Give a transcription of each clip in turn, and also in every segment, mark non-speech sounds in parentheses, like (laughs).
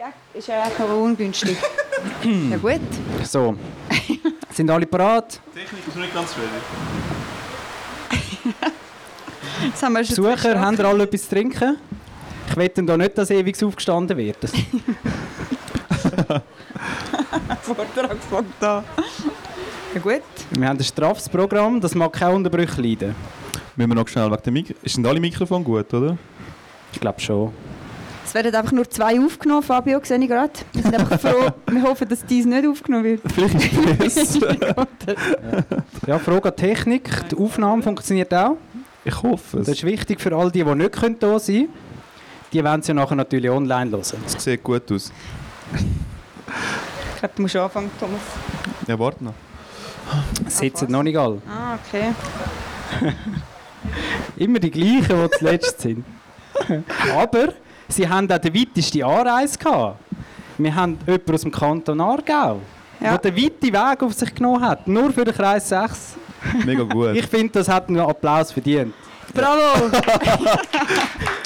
Ja, ist ja eigentlich auch ungünstig. ja gut. So. Sind alle parat? Technik ist noch nicht ganz ready. (laughs) Jetzt haben wir schon Besucher, haben ihr alle etwas zu trinken? Ich wette da nicht, dass ewig aufgestanden wird. (laughs) (laughs) Vortrag fängt an. Ja gut. Wir haben ein straffes Programm, das mag keine Unterbrüche leiden. Müssen wir noch schnell wegen dem Mikro... Sind alle Mikrofone gut, oder? Ich glaube schon. Es werden einfach nur zwei aufgenommen, Fabio, sehe ich gerade. Wir sind einfach froh, (laughs) wir hoffen, dass dies nicht aufgenommen wird. Vielleicht ist es besser. (laughs) Ja, Frage an Technik. Die Aufnahme funktioniert auch. ich hoffe Das es. ist wichtig für all die, die nicht können da sein können. Die werden sie nachher natürlich online hören. Es sieht gut aus. Ich glaube, du musst anfangen, Thomas. Ja, warte noch. Sitzen noch nicht alle. Ah, okay. (laughs) Immer die gleichen, die zuletzt sind. Aber sie haben auch die weiteste Anreise gehabt. Wir haben jemanden aus dem Kanton Aargau, Ja. der den weiten Weg auf sich genommen hat. Nur für den Kreis 6. Mega gut. (laughs) Ich finde, das hat einen Applaus verdient. Bravo! (laughs)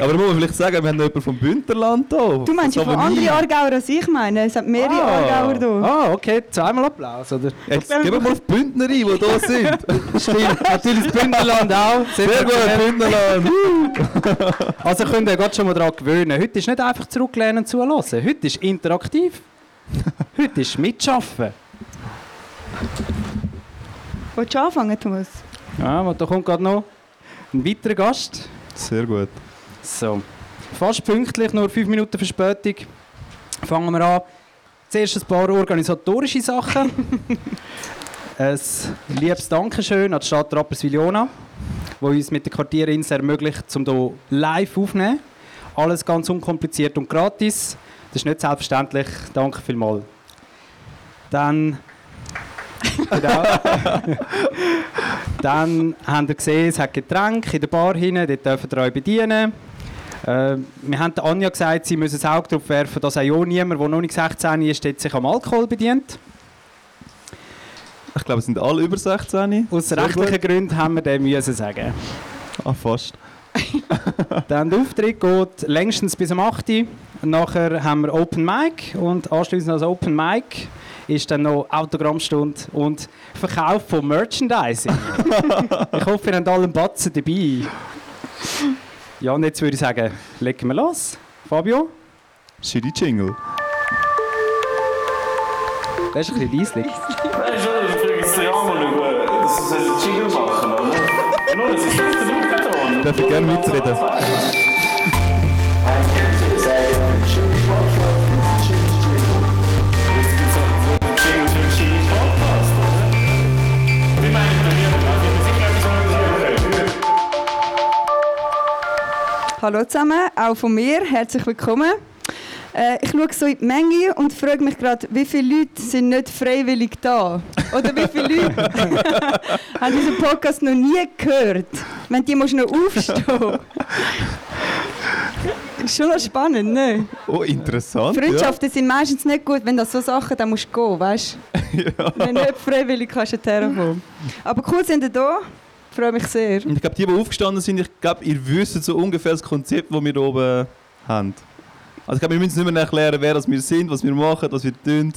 Aber muss man vielleicht sagen, wir haben noch jemanden vom Bündnerland hier. Du meinst ja von anderen Aargauer als ich meine. Es sind mehrere Aargauer hier. Ah, okay. Zweimal Applaus, oder? Jetzt geben wir mal auf die Bündner ein, die hier (laughs) sind. Stimmt. Natürlich das Bündnerland auch. Sehr gut, Bündnerland. (laughs) Also könnt ihr gerade schon mal daran gewöhnen. Heute ist nicht einfach zurücklehnen und zuhören. Heute ist interaktiv. Heute ist mitschaffen. Willst du anfangen, Thomas? Ja, und da kommt gerade noch ein weiterer Gast. Sehr gut. So. Fast pünktlich, nur fünf Minuten Verspätung. Fangen wir an. Zuerst ein paar organisatorische Sachen. (laughs) ein liebes Dankeschön an die Stadt Rapperswil-Jona, die uns mit der Quartierinsel ermöglicht, um hier live aufzunehmen. Alles ganz unkompliziert und gratis. Das ist nicht selbstverständlich. Danke vielmals. Dann (laughs) genau. Dann habt ihr gesehen, es hat Getränke in der Bar hinten, dort dürft ihr euch bedienen. Äh, wir haben der Anja gesagt, sie müssen ein Auge darauf werfen, dass auch niemand, der noch nicht 16 ist, sich am Alkohol bedient. Ich glaube, es sind alle über 16. Aus rechtlichen. Gründen haben wir dem müssen sagen. Ah, fast. Dann (laughs) der Auftritt geht längstens bis um 8 Uhr. Nachher haben wir Open Mic und anschließend als Open Mic ist dann noch Autogrammstunde und Verkauf von Merchandising. (laughs) ich hoffe, ihr habt alle einen Batzen dabei. Ja, und jetzt würde ich sagen, legen wir los. Fabio, Shitty Jingle. das ist ein bisschen leislich. Nein, schon, ich frage jetzt den Jan schauen, dass sie einen Jingle machen, oder? Nur, es ist nicht der Luftbeton. Darf ich gerne mitreden? Hallo zusammen, auch von mir. Herzlich willkommen. Äh, ich schaue so in die Menge und frage mich gerade, wie viele Leute sind nicht freiwillig da? Oder wie viele Leute (laughs) haben diesen Podcast noch nie gehört? Wenn die musst du noch aufstehen. Ist schon noch spannend, ne? Oh, interessant. Freundschaften sind meistens nicht gut, wenn das so Sachen, dann musst du gehen, weißt (laughs) du? Wenn du nicht freiwillig kannst du herkommen. Aber cool sind ihr da. Freue mich sehr. Und ich glaube, die, die aufgestanden sind, ich glaube, ihr wisst so ungefähr das Konzept, das wir hier oben haben. Also ich glaube, wir müssen nicht mehr erklären, wer das wir sind, was wir machen, was wir tun.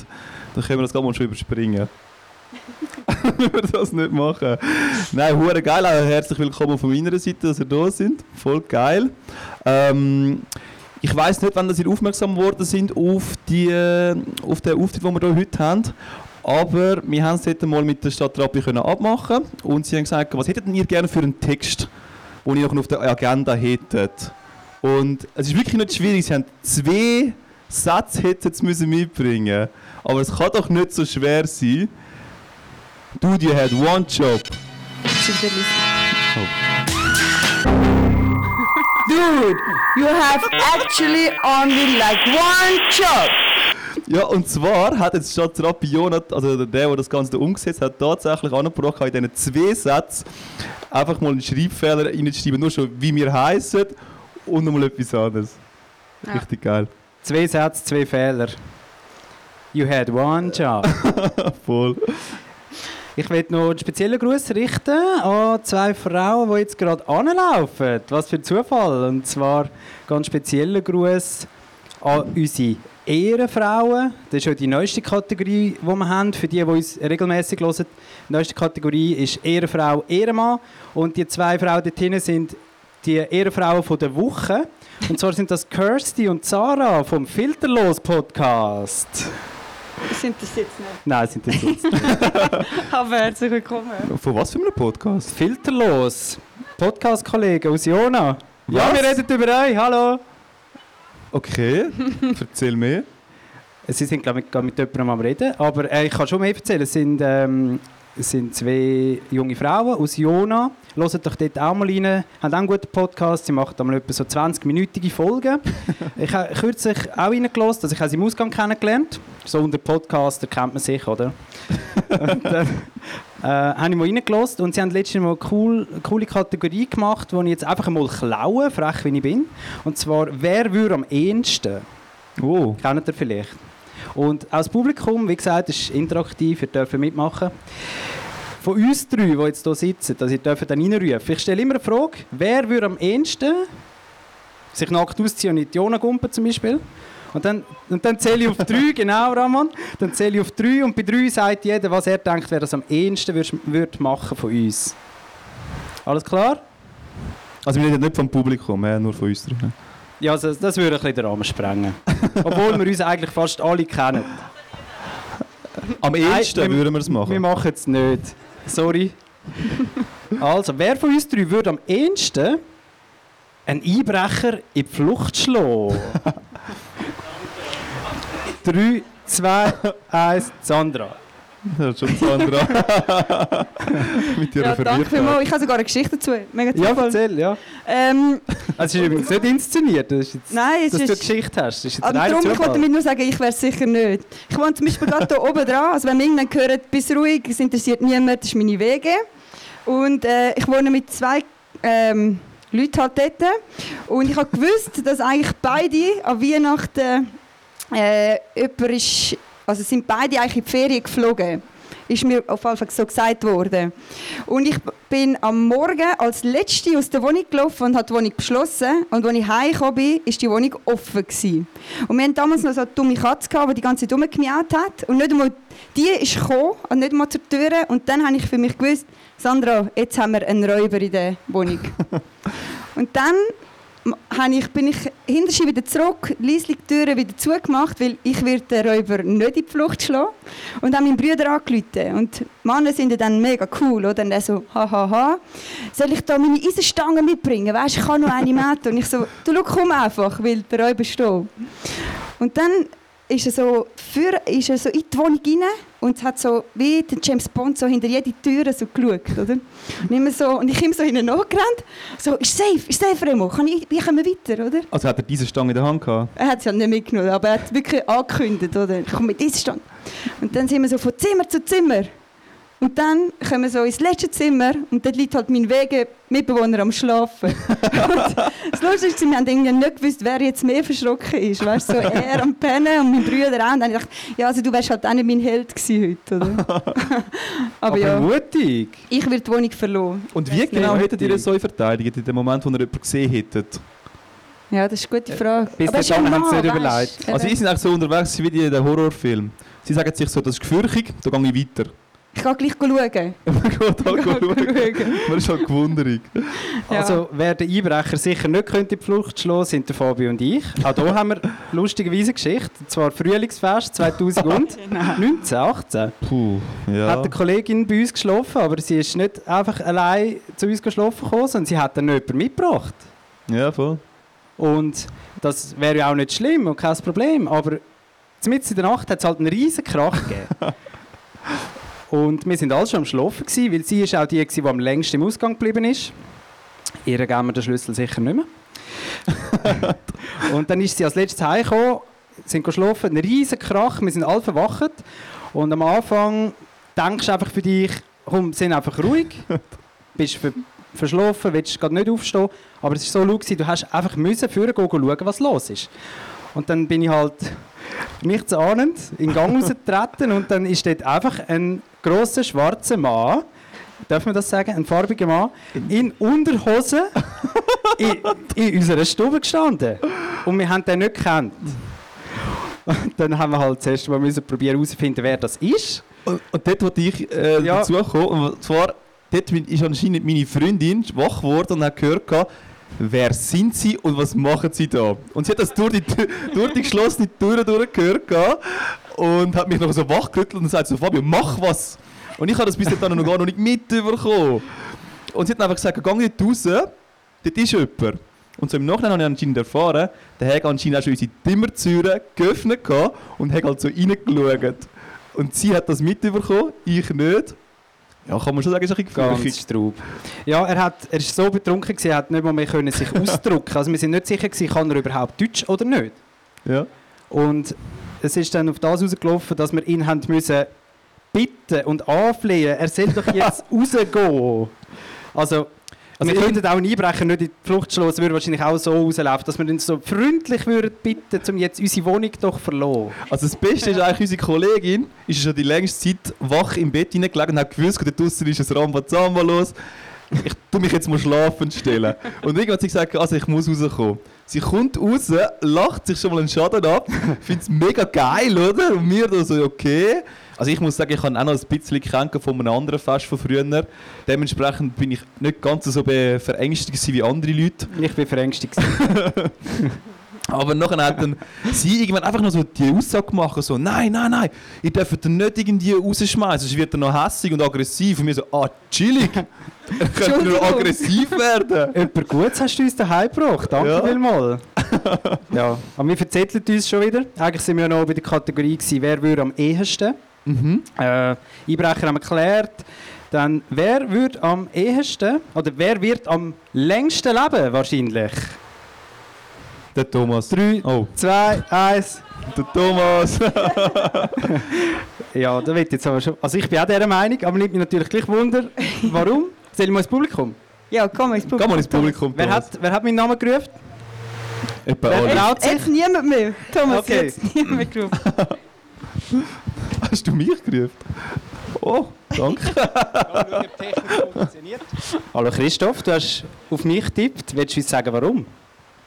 Dann können wir das gerade mal schon überspringen. (laughs) Wenn wir das nicht machen. Nein, hure geil. Auch herzlich willkommen von meiner Seite, dass ihr da sind. Voll geil. Ähm, ich weiß nicht, wann ihr aufmerksam geworden sind auf, die, auf den Auftritt, den wir hier heute haben. Aber wir haben es heute mal mit der Stadt Rappi können abmachen und sie haben gesagt, was hättet ihr gerne für einen Text, den ihr noch auf der Agenda hättet? Und es ist wirklich nicht schwierig. Sie haben zwei Sätze hätten müssen mitbringen. Aber es kann doch nicht so schwer sein. Dude, you had one job. Dude, you have actually only like one job. Ja, und zwar hat jetzt statt Rapion, also der, der das Ganze da umgesetzt hat, tatsächlich angebracht, in diesen zwei Sätzen einfach mal einen Schreibfehler reinzuschreiben, nur schon wie wir heißen und nochmal etwas anderes. Ja. Richtig geil. Zwei Sätze, zwei Fehler. You had one job. (laughs) Voll. Ich möchte noch einen speziellen Gruß richten an zwei Frauen, die jetzt gerade anlaufen. Was für ein Zufall. Und zwar ganz spezieller Gruß an unsere Ehrenfrauen. Das ist ja die neueste Kategorie, die wir haben. Für die, die uns regelmäßig hören. Die neueste Kategorie ist Ehrenfrau, Ehrenmann. Und die zwei Frauen dort hinten sind die Ehrenfrauen von der Woche. Und zwar sind das Kirsty und Sarah vom Filterlos Podcast. Sind das jetzt nicht? Nein, sind das jetzt. (laughs) Aber herzlich willkommen. Von was für einem Podcast? Filterlos. Podcast-Kollegen aus Jona. Ja, wir reden über euch. Hallo. Okay, (laughs) erzähl mehr. Sie sind, glaube ich, mit jemandem am Reden. Aber äh, ich kann schon mehr erzählen. Es sind, ähm, es sind zwei junge Frauen aus Jona. Hört doch dort auch mal rein. Haben auch einen guten Podcast. Sie machen einmal etwa so 20-minütige Folgen. (laughs) ich habe kürzlich auch reingelassen. Also ich habe sie im Ausgang kennengelernt. So unter Podcaster kennt man sich, oder? (laughs) und dann äh, habe ich mal reingelassen. Und sie haben letztes Mal eine cool, coole Kategorie gemacht, die ich jetzt einfach mal klaue, frech wie ich bin. Und zwar, wer würde am ehesten? Oh, Kennt ihr vielleicht? Und auch das Publikum, wie gesagt, ist interaktiv, ihr dürft mitmachen. Von uns drei, die jetzt hier sitzen, dass ihr dürft dann reinrufen. Ich stelle immer eine Frage, wer würde am ehesten sich nackt ausziehen und in die Jona gumpen zum Beispiel? Und dann, und dann zähle ich auf drei, (laughs) genau Ramon, dann zähle ich auf drei und bei drei sagt jeder, was er denkt, wer das am ehesten würde, würde machen von uns. Alles klar? also wir reden nicht vom Publikum, nur von uns drin. Ja, also das würde ein bisschen den Rahmen sprengen. (laughs) Obwohl wir uns eigentlich fast alle kennen. Am Nein, ehesten wir- würden wir es Wir machen. machen es nicht. Sorry. Also, wer von uns drei würde am ehesten einen Einbrecher in die Flucht schlagen? (laughs) 3, 2, 1, Sandra. Das ist schon Sandra. (laughs) Mit ihrer Ja, danke vielmals. Ich habe sogar eine Geschichte dazu. Mega Ja, erzähl, ja. Ähm, Also, es ist übrigens nicht inszeniert, das ist jetzt, nein, es dass du eine ist... Geschichte hast. Das ist jetzt Aber reiner darum, ich wollte damit nur sagen, ich wäre es sicher nicht. Ich wohne zum Beispiel gerade hier oben dran. Also wenn man irgendwann hört, bist ruhig, es interessiert niemand, das ist meine Wege. Und äh, ich wohne mit zwei ähm, Leuten halt dort. Und ich habe gewusst, dass eigentlich beide an Weihnachten äh, jemand ist, also sind beide eigentlich in die Ferien geflogen. Ist mir auf jeden Fall so gesagt worden. Und ich bin am Morgen als Letzte aus der Wohnung gelaufen und habe die Wohnung geschlossen. Und als ich heimgekommen bin, war die Wohnung offen. Gewesen. Und wir hatten damals noch so eine dumme Katze, gehabt, die die ganze Zeit rumgemiaut hat. Und nicht einmal die ist gekommen und nicht mal zur Tür. Und dann habe ich für mich gewusst, Sandra, jetzt haben wir einen Räuber in der Wohnung. (laughs) und dann ich, bin ich hinterher wieder zurück, leislich die Türen wieder zugemacht, weil ich werde den Räuber nicht in die Flucht schlagen. Und habe meinen Brüder angerufen. Und die Männer sind dann mega cool, oder? Und er so, hahaha, ha, ha. soll ich da meine Eisenstangen mitbringen? Weißt, ich kann noch eine Mette. Und ich so, du schau, komm einfach, weil der Räuber steht. Und dann ist er so, für, ist er so in die Wohnung rein und es hat so, wie der James Bond, so hinter jede Tür so geschaut, oder? Und, immer so, und ich ihm so hinten nachgerannt, so, ist safe, ist safe, Remo, kann ich, wie kommen wir weiter, oder? Also hat er diese Stange in der Hand gehabt? Er hat es ja nicht mitgenommen, aber er hat es wirklich angekündigt, oder? Ich komme mit diesem Stand. Und dann sind wir so von Zimmer zu Zimmer. Und dann kommen wir so ins letzte Zimmer und dort liegt halt mein Wege Mitbewohner am Schlafen. (laughs) das Lustige ist, wir haben irgendwie nicht gewusst, wer jetzt mehr verschrocken ist. Weißt du, so er am Pennen und mein Bruder auch. Und dann habe ich ja, also du wärst halt auch nicht mein Held gewesen heute, oder? (laughs) aber, Aber ja, mutig. ich werde die Wohnung verloren. Und wie genau nicht. hättet ihr so verteidigt, in dem Moment, wo ihr jemanden gesehen hättet? Ja, das ist eine gute Frage. bis dahin haben sie Mann, nicht weisst überlegt. du. Also ihr seid eigentlich so unterwegs wie in den Horrorfilm. Sie sagen sich so, das ist gefürchtig, da gehe ich weiter. Ich kann gleich schauen. (laughs) Man geht halt schauen. Man ist halt gewunderig. Ja. Also, wer den Einbrecher sicher nicht könnte in die Flucht schlagen, sind der Fabio und ich. Auch hier haben wir lustigerweise eine Geschichte. Und zwar Frühlingsfest 2019, 18. (laughs) Puh, ja. Hat eine Kollegin bei uns geschlafen, aber sie ist nicht einfach allein zu uns geschlafen gekommen, sondern sie hat dann jemanden mitgebracht. Ja, voll. Und das wäre ja auch nicht schlimm und kein Problem. Aber mitten in der Nacht hat es halt einen riesen Krach gegeben. (laughs) und wir sind alle schon am Schlafen, gewesen, weil sie ist auch die, gewesen, die am längsten im Ausgang geblieben ist. Ihr geben wir den Schlüssel sicher nicht mehr. (laughs) und dann ist sie als letztes heimgekommen, sind geschlafen, ein riesen Krach, wir sind alle verwacht. Und am Anfang denkst du einfach für dich, komm, sind einfach ruhig, (laughs) bist ver verschlafen, willst gerade nicht aufstehen. Aber es war so laut, du hast einfach müssen vorher gehen, schauen, was los ist. Und dann bin ich halt nichts ahnend in den Gang rausgetreten (laughs) und dann ist dort einfach ein grosser schwarzer Mann, darf man das sagen, ein farbiger Mann, in Unterhosen (laughs) in, in unserer Stube gestanden. Und wir haben den nicht gekannt. Und dann haben wir halt zuerst mal müssen probieren herauszufinden, wer das ist. Und, und dort wollte ich äh, Ja. dazukommen. Und zwar, dort ist anscheinend meine Freundin wach geworden und hat gehört, gehabt, wer sind sie und was machen sie da? Und sie hat das durch die, (laughs) durch die geschlossene Tür durchgehört und hat mich noch so wachgerüttelt und sagt so, Fabio, mach was! Und ich habe das bis dahin noch gar noch nicht mitbekommen. Und sie hat dann einfach gesagt, geh nicht raus, dort ist jemand. Und so im Nachhinein habe ich anscheinend erfahren, der hat anscheinend auch schon unsere Zimmertüren geöffnet und hat halt so reingeschaut. Und sie hat das mitbekommen, ich nicht. Ja, kann man schon sagen, ist ein bisschen Ganz straub. Ja, er, hat, er ist so betrunken, gewesen, er hat nicht mal mehr können sich (laughs) ausdrücken Also wir sind nicht sicher, gewesen, kann er überhaupt Deutsch oder nicht. Ja. Und es ist dann auf das rausgelaufen, dass wir ihn haben müssen bitten und anflehen, er soll doch jetzt (laughs) rausgehen. Also, Also wir könnten auch einen Einbrecher nicht in die Flucht schlagen, es würde wahrscheinlich auch so rauslaufen, dass wir ihn so freundlich würden bitten, um jetzt unsere Wohnung doch zu verlassen. Also das Beste ist eigentlich, unsere Kollegin ist schon die längste Zeit wach im Bett hineingelegen und hat gewusst, da draußen ist ein Rambazamba los. Ich tu mich jetzt mal schlafen stellen. Und irgendwann hat sie gesagt, also ich muss rauskommen. Sie kommt raus, lacht sich schon mal einen Schaden ab, (laughs) findet es mega geil, oder? Und wir da so, okay. Also ich muss sagen, ich habe auch noch ein bisschen gekannt von einem anderen Fest von früher. Dementsprechend bin ich nicht ganz so verängstigt wie andere Leute. Ich bin verängstigt. (laughs) Aber nachher hat dann sie irgendwann einfach noch so die Aussage gemacht, so, nein, nein, nein, ihr dürft ihn nicht irgendwie rausschmeißen, sonst wird er noch hässig und aggressiv. Und wir so, ah, chillig, (laughs) er könnte nur aggressiv werden. Etwas Gutes hast du uns daheim gebracht. Danke Ja. vielmals. (laughs) ja, aber wir verzetteln uns schon wieder. Eigentlich sind wir ja noch bei der Kategorie, gewesen, wer würde am ehesten. Mhm. Äh, Einbrecher haben wir geklärt. Dann, wer würde am ehesten, oder wer wird am längsten leben wahrscheinlich? Der Thomas. Drei, Oh, zwei, eins. der Thomas. (laughs) Ja, da wird jetzt aber schon. Also ich bin auch dieser Meinung, aber nimmt mich natürlich gleich Wunder. Warum? Ich mal ins Publikum? Ja, komm ins Publikum. Geh mal ins Publikum, Wer hat, wer hat meinen Namen gerufen? Etwa Wer- alle. Jetzt, jetzt niemand mehr. Thomas, Okay. jetzt niemand mehr gerufen. (laughs) Hast du mich gerufen? Oh, danke. (laughs) Hallo Christoph, du hast auf mich getippt. Willst du uns sagen, warum?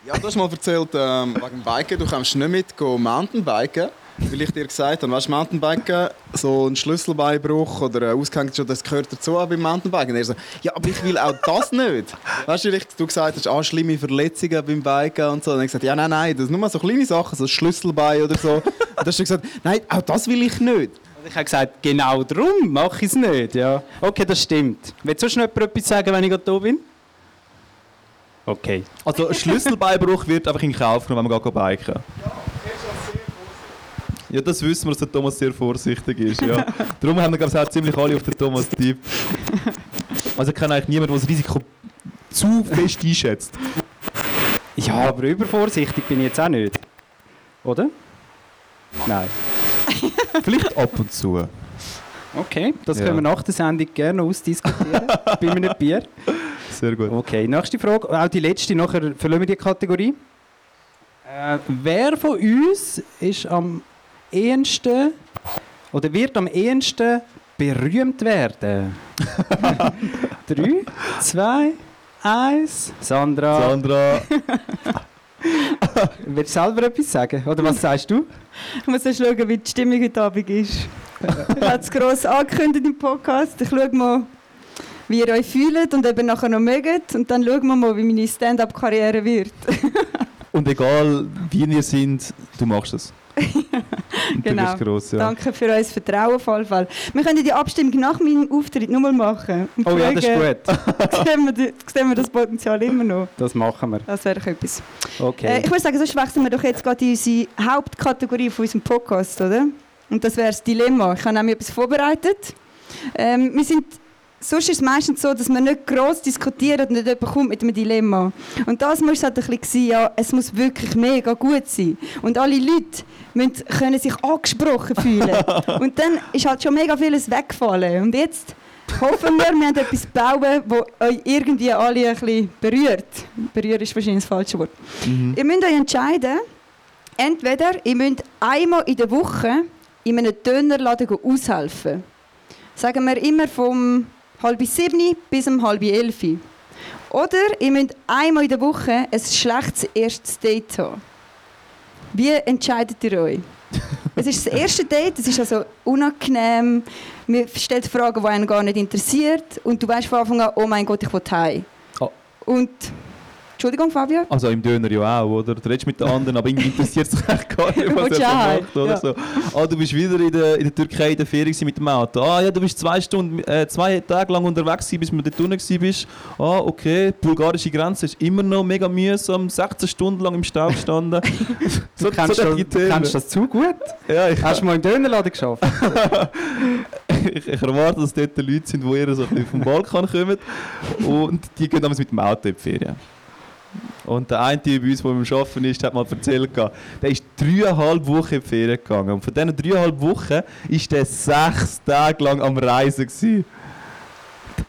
Ja, du hast mal erzählt, ähm, wegen dem Biken, du kannst nicht mit go Mountainbiken. Weil ich dir gesagt habe, weißt du, Mountainbiken, so ein Schlüsselbeinbruch oder ein ausgehängt schon, das gehört dazu beim Mountainbiken. Und er so, ja, aber ich will auch das nicht. (laughs) Weißt du, weil ich- du gesagt hast, ah, schlimme Verletzungen beim Biken und so. Und ich gesagt, ja, nein, nein, das sind nur so kleine Sachen, so ein Schlüsselbein oder so. (laughs) Und dann hast du gesagt, nein, auch das will ich nicht. Und ich habe gesagt, genau darum mache ich es nicht. Ja. Okay, das stimmt. Willst du sonst noch jemand etwas sagen, wenn ich gerade da bin? Okay. Also Schlüsselbeinbruch wird einfach in Kauf genommen, wenn man biken. Ja, (laughs) das wissen wir, dass der Thomas sehr vorsichtig ist. Ja. (laughs) Darum haben wir glaube ich auch ziemlich alle auf den Thomas Tipp. Also ich kenne eigentlich niemanden, der das Risiko zu fest einschätzt. Ja, aber übervorsichtig bin ich jetzt auch nicht. Oder? Nein. (laughs) Vielleicht ab und zu. Okay, das Ja. können wir nach der Sendung gerne ausdiskutieren. bei einem Bier. Sehr gut. Okay, nächste Frage. Auch die letzte, nachher verlassen wir die Kategorie. Äh, wer von uns ist am ehesten oder wird am ehesten berühmt werden? (laughs) Drei, zwei, eins. Sandra, Sandra, (laughs) willst du selber etwas sagen? Oder was sagst du? Ich muss erst schauen, wie die Stimmung heute Abend ist. Ich habe es gross angekündigt im Podcast. Ich schaue mal, wie ihr euch fühlt und eben nachher noch mögt. Und dann schauen wir mal, wie meine Stand-up-Karriere wird. und egal wie wir sind, du machst es. (laughs) (laughs) Genau. Gross, ja. Danke für euer Vertrauen, auf jeden Fall. Wir können die Abstimmung nach meinem Auftritt nochmal machen. Oh ja, das ist gut. (laughs) Sehen wir, sehen wir das Potenzial immer noch? Das machen wir. Das wäre etwas. Okay. Äh, ich würde sagen, sonst wechseln wir doch jetzt gerade in unsere Hauptkategorie von unserem Podcast, oder? Und das wäre das Dilemma. Ich habe nämlich etwas vorbereitet. Ähm, wir sind, sonst ist es meistens so, dass man nicht gross diskutiert und nicht jemand kommt mit einem Dilemma. Und das muss halt ein bisschen sein, ja, es muss wirklich mega gut sein. Und alle Leute müssen, können sich angesprochen fühlen. (laughs) und dann ist halt schon mega vieles weggefallen. Und jetzt hoffen wir, wir haben etwas bauen, das euch irgendwie alle ein bisschen berührt. Berühren ist wahrscheinlich das falsche Wort. Mhm. Ihr müsst euch entscheiden, entweder ihr müsst einmal in der Woche in einem Dönerladen aushelfen. Sagen wir immer vom halb sieben bis um halb elf. Oder ihr müsst einmal in der Woche ein schlechtes erstes Date haben. Wie entscheidet ihr euch? (laughs) Es ist das erste Date, es ist also unangenehm. Man stellt Fragen, die einen gar nicht interessiert. Und du weißt von Anfang an, oh mein Gott, ich will heim. Oh. Und, Entschuldigung, Fabio? Also im Döner ja auch, oder? Du redest mit den anderen, aber irgendwie interessiert es dich gar nicht, was (laughs) er so du macht. Oder Ja. so. Ah, du bist wieder in der, in der Türkei in der Ferien mit dem Auto. Ah ja, du bist zwei Stunden, äh, zwei Tage lang unterwegs gewesen, bis du dort unten bist. Ah, okay. Die bulgarische Grenze ist immer noch mega mühsam. 16 Stunden lang im Stau gestanden. (laughs) (laughs) Du kennst, solche das, Themen. kennst das zu gut? Ja, ich, Hast du mal im Dönerladen geschafft? ich, ich erwarte, dass dort Leute sind, die eher so ein bisschen vom Balkan kommen. Und die gehen damals mit dem Auto in die Ferien. Und der eine bei uns, der beim Arbeiten ist, hat mal erzählt, der ist dreieinhalb Wochen in die Ferien gegangen. Und von diesen dreieinhalb Wochen war der sechs Tage lang am Reisen. Gewesen.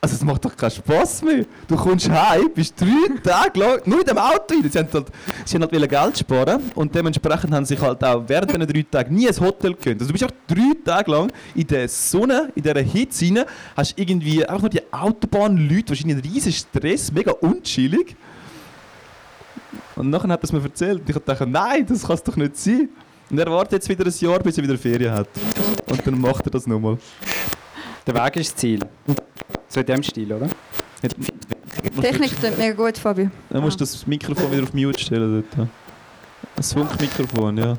Also es macht doch keinen Spass mehr. Du kommst heim, bist drei Tage lang nur in dem Auto rein. Sie haben halt, halt Geld sparen und dementsprechend haben sich halt auch während diesen drei Tagen nie ein Hotel gegönnt. Also du bist auch drei Tage lang in der Sonne, in dieser Hitze rein, hast irgendwie auch noch die Autobahnleute, wahrscheinlich einen riesen Stress, mega unchillig. Und nachher hat er es mir erzählt und ich dachte, nein, das kann es doch nicht sein. Und er wartet jetzt wieder ein Jahr, bis er wieder Ferien hat. Und dann macht er das nochmal. Der Weg ist das Ziel. So in dem Stil, oder? Technik klingt mega gut, Fabio. Dann musst du das Mikrofon wieder auf Mute stellen dort. Das Funkmikrofon, ja.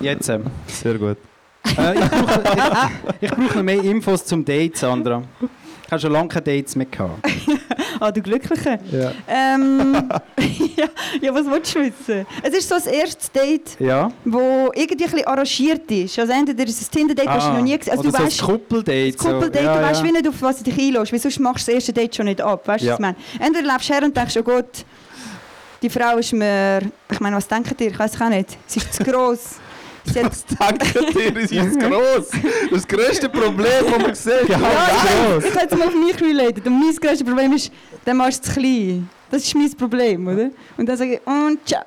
Jetzt. Ähm. Sehr gut. Äh, ich brauche ich, ich brauch noch mehr Infos zum Date, Sandra. Ich habe schon lange keine Dates mehr gehabt. Ah, du Glückliche. Ja. Ähm, (laughs) (laughs) ja, ja, was willst du wissen? Es ist so das erste Date, Ja? wo irgendwie ein bisschen arrangiert ist. Also entweder ist es ein Tinder-Date, das du noch nie gesehen Also Ah. Oder du so weißt, ein Kuppeldate. das Kuppeldate, so. ja, du weißt wie nicht, auf was du dich einlässt, sonst machst du das erste Date schon nicht ab. Weißt du, Ja. was ich meine? Entweder läufst du her und denkst, oh Gott, die Frau ist mir... Ich meine, was denkt ihr? Ich weiß es auch nicht. Sie ist zu gross. (laughs) Dir, sie ist gross. Das grösste Problem, das man sieht. Ja, ja, ich, ich hätte es mal auf mich related. Und mein grösstes Problem ist, der Mann ist zu klein. Das ist mein Problem, oder? Und dann sage ich, und ciao.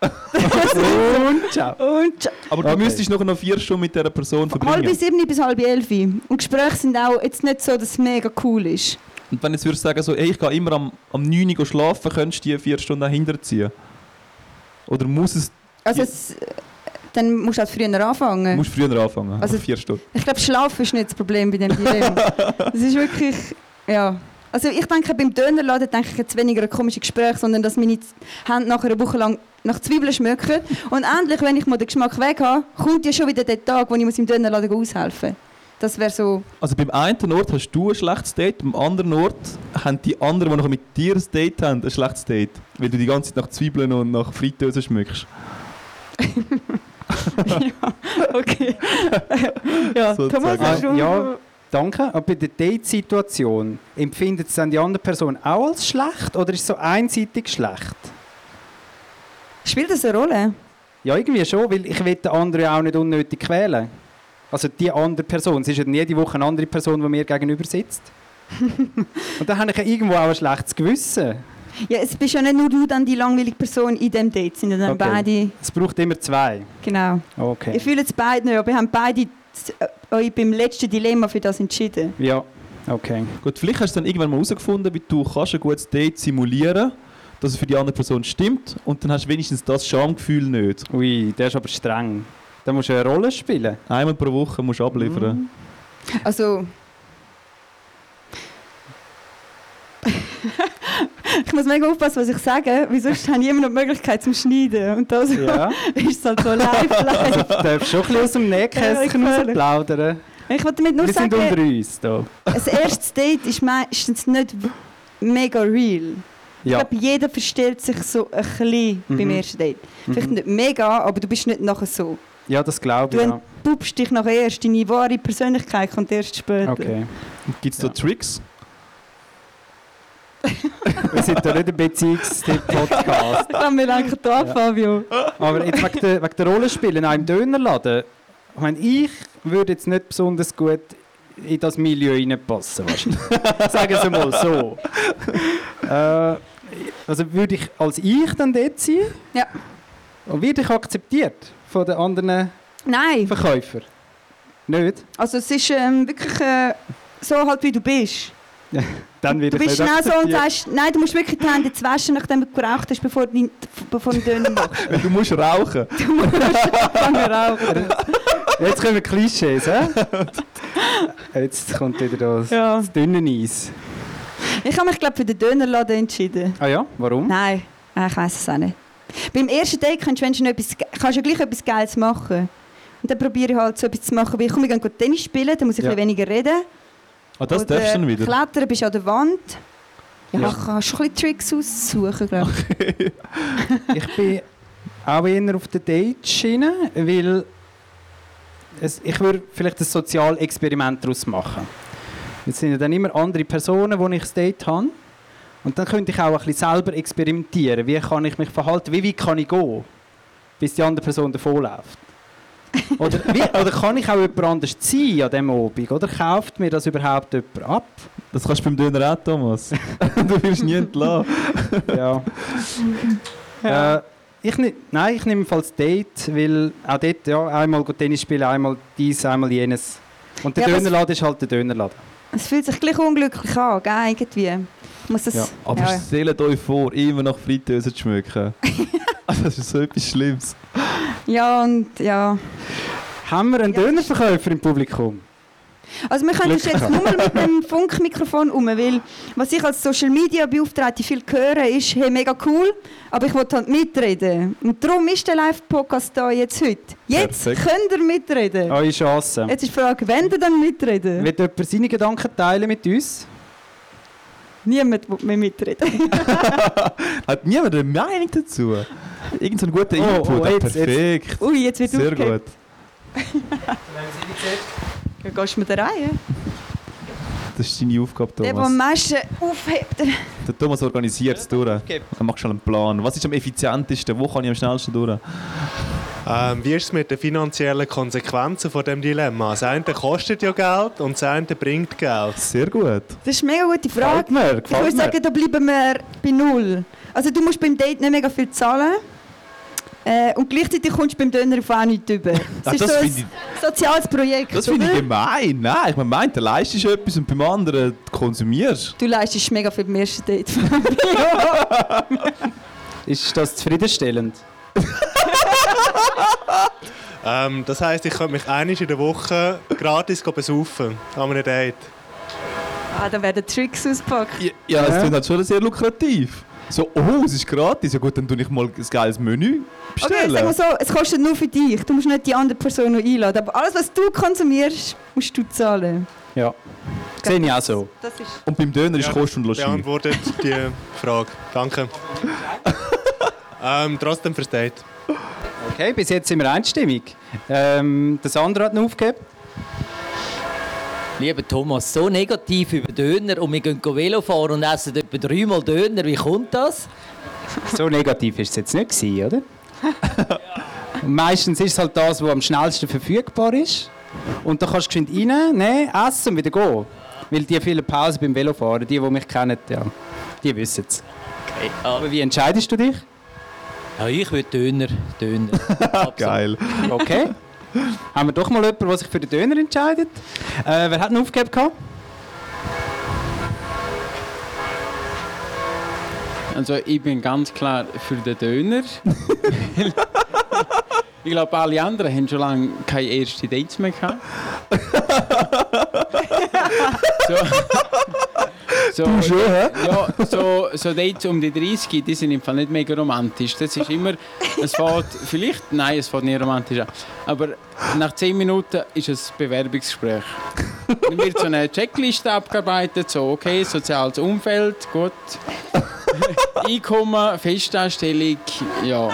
Und ciao. Und ciao. Aber du Okay. müsstest noch noch vier Stunden mit dieser Person Halb verbringen. sieben bis halb elf. Und Gespräche sind auch jetzt nicht so, dass es mega cool ist. Und wenn du jetzt würdest sagen, so, ey, ich gehe immer am, am 9 Uhr schlafen, könntest du die vier Stunden hinterziehen? Oder muss es, Also Ja. es, dann musst du halt früher anfangen. musst du früher anfangen? Also- vier Stunden. Ich glaube, Schlafen ist nicht das Problem bei dem Dilemma. (laughs) Das ist wirklich, ja. Also ich denke, beim Dönerladen denke ich jetzt weniger an komische Gespräche, sondern dass meine Hände nach einer Woche lang nach Zwiebeln schmecken. Und endlich, wenn ich mal den Geschmack weg habe, kommt ja schon wieder der Tag, wo ich muss im Dönerladen aushelfen muss. Das wäre so... Also beim einen Ort hast du ein schlechtes Date, beim anderen Ort haben die anderen, die noch mit dir ein Date haben, ein schlechtes Date. Weil du die ganze Zeit nach Zwiebeln und nach Fritteuse schmeckst. (laughs) ja, okay. (laughs) ja. Thomas, hast du... Ja. Danke. Aber bei der Date-Situation empfindet es dann die andere Person auch als schlecht oder ist es so einseitig schlecht? Spielt das eine Rolle? Ja, irgendwie schon, weil ich will den anderen auch nicht unnötig quälen. Also die andere Person. Es ist ja jede Woche eine andere Person, die mir gegenüber sitzt. (laughs) Und dann habe ich ja irgendwo auch ein schlechtes Gewissen. Ja, es bist ja nicht nur du dann die langweilige Person in dem Date, sind ja dann Okay. beide... Es braucht immer zwei. Genau. Okay. Ihr fühlt es beide nicht, aber wir haben beide äh, euch beim letzten Dilemma für das entschieden. Ja, okay. Gut, vielleicht hast du dann irgendwann mal herausgefunden, wie du kannst ein gutes Date simulieren dass es für die andere Person stimmt und dann hast du wenigstens das Schamgefühl nicht. Ui, der ist aber streng. Da musst du eine Rolle spielen. Einmal pro Woche musst du abliefern. Also. (laughs) ich muss mega aufpassen, was ich sage, weil sonst haben niemand noch die Möglichkeit zum Schneiden. Und das Ja. (laughs) ist es halt so live, live. (laughs) Du darfst schon ein bisschen aus dem Nähkästchen Ja, plaudern. Ich wollte damit nur Wir sind sagen, unter uns da. das erste Date ist meistens nicht mega real. Ich Ja. glaube, jeder verstellt sich so ein bisschen beim Mhm. ersten Date. Vielleicht Mhm. nicht mega, aber du bist nicht nachher so. ja, das glaube ich. Du Ja. entpuppst dich nachher erst, deine wahre Persönlichkeit kommt erst später. Okay. Gibt es da Ja. Tricks? Wir sind da nicht ein Beziehungstipp-Podcast. Glaube, wir lenken hier ab, Fabio. Aber jetzt wegen der, wegen der Rollenspiele in einem Dönerladen. Ich meine, ich würde jetzt nicht besonders gut in das Milieu reinpassen. (laughs) Sagen Sie mal so. äh, also würde ich als ich dann dort sein? Ja. Und werde ich akzeptiert von den anderen Nein, Verkäufern? Nicht? also es ist ähm, wirklich äh, so halt, wie du bist. (laughs) Dann wird Du bist genau so und sagst, nein, du musst wirklich die Hände waschen, nachdem du geraucht hast, bevor du, bevor du den Döner machst. (laughs) Du musst rauchen. Du musst anfangen rauchen. (laughs) Jetzt kommen Klischees, hä? Jetzt kommt wieder das, Ja. das dünne Eis. Ich habe mich, glaube für den Dönerladen entschieden. Ah ja, warum? Nein, äh, ich weiß es auch nicht. Beim ersten Date kannst du, wenn etwas, kannst du gleich etwas Geiles machen. Und dann probiere ich halt so etwas zu machen, wie ich komme, wir gehen Tennis spielen, dann muss ich Ja. ein weniger reden. Ah, das Oder darfst du dann wieder. Klettern bist du an der Wand. Ja, Ja. ich kann schon ein bisschen Tricks aussuchen, glaube ich. (laughs) Ich bin auch eher auf der Date-Schiene, weil es, ich würde vielleicht ein Sozialexperiment daraus machen. Es sind ja dann immer andere Personen, die ich das Date habe. Und dann könnte ich auch ein bisschen selber experimentieren. Wie kann ich mich verhalten? Wie weit kann ich gehen, bis die andere Person davonläuft? Oder, wie, oder kann ich auch jemand anders sein an diesem Abend? Oder kauft mir das überhaupt jemand ab? Das kannst du beim Döner auch, Thomas. (laughs) du wirst nie entlassen. Ja. Äh, ich ne Nein, ich nehme falls Date, weil auch dort ja, einmal go Tennis spielen, einmal dies, einmal jenes. Und der Ja, Dönerladen ist halt der Dönerladen. Es fühlt sich gleich unglücklich an, gell, irgendwie. Muss das, Ja, Aber ja, ja. stellt euch vor, immer nach Fritteuse zu schmücken. (laughs) (laughs) Das ist so etwas Schlimmes. ja, und ja. Haben wir einen Ja, Dönerverkäufer im Publikum? Also wir können uns jetzt nur mal mit dem (laughs) Funkmikrofon um, weil was ich als Social Media Beauftragte viel höre, ist, hey, mega cool, aber ich will halt mitreden. Und darum ist der Live-Podcast da jetzt heute. Jetzt Perfekt. könnt ihr mitreden. Eure Chance. Jetzt ist die Frage, wenn ihr dann mitreden? Wird jemand seine Gedanken teilen mit uns? Niemand will mehr mitreden. (laughs) Hat niemand eine Meinung dazu? Irgend so einen guten Oh, Input. oh, jetzt- jetzt- perfekt. Ui, jetzt wird Sehr aufgehört. gut. (laughs) Ja, gehst du mit der Reihe? Das ist deine Aufgabe, Der, der am Thomas. meisten aufhebt. Der Thomas organisiert es durch. Er macht schon einen Plan. Was ist am effizientesten? Wo kann ich am schnellsten durch? Ähm, wie ist es mit den finanziellen Konsequenzen von dem Dilemma? Das eine kostet ja Geld und das eine bringt Geld. Sehr gut. Das ist eine mega gute Frage. Gefällt mir, Ich würde sagen, da bleiben wir bei null. Also du musst beim Date nicht mega viel zahlen. Äh, und gleichzeitig kommst du beim Döner auf auch nichts über. Es Ach, ist das so ein finde soziales Projekt. Das finde ich gemein. Nein, ich meine, meint, du leistest etwas und beim anderen konsumierst. Du leistest mega viel beim ersten Date. (laughs) (laughs) Ist das zufriedenstellend? Ähm, das heisst, ich könnte mich einmal in der Woche gratis besaufen an einem Date. ah, da werden Tricks ausgepackt. Ja, ja das Ja. klingt halt schon sehr lukrativ. So, oh, es ist gratis. Ja gut, dann tue ich mal ein geiles Menü Okay, bestellen. sag mal so, es kostet nur für dich. Du musst nicht die andere Person noch einladen. Aber alles, was du konsumierst, musst du zahlen. Ja. Sehe ich auch so. Das ist und beim Döner ist Ja, Kost und Logis. Beantwortet die Frage. Danke. (laughs) ähm, trotzdem fürs Date. Okay, bis jetzt sind wir einstimmig. Ähm, das andere hat noch aufgegeben. Lieber Thomas, so negativ über Döner und wir gehen Velo fahren und essen etwa dreimal Döner. Wie kommt das? So negativ ist es jetzt nicht gewesen, oder? (laughs) Und Meistens ist es halt das, was am schnellsten verfügbar ist. Und da kannst du geschwind rein, nehmen, essen und wieder gehen. Weil die viele Pausen beim Velofahren, die, die mich kennen, ja, die wissen es. Okay, Aber wie entscheidest du dich? Ja, ich will Döner. Döner. (laughs) Geil. Okay. Haben wir doch mal jemanden, der sich für den Döner entscheidet. Äh, wer hat einen aufgegeben? gehabt? Also ich bin ganz klar für den Döner. (laughs) ich glaube, alle anderen haben schon lange keine ersten Dates mehr gehabt. (laughs) so, so, hä? Ja, so, so Dates um die 30, die sind im Fall nicht mega romantisch. Das ist immer, es fährt vielleicht, nein, es fährt nicht romantisch an. Aber nach 10 Minuten ist es Bewerbungsgespräch. Dann wird so eine Checkliste abgearbeitet, so okay, soziales Umfeld, gut. (laughs) Einkommen, Festanstellung, ja.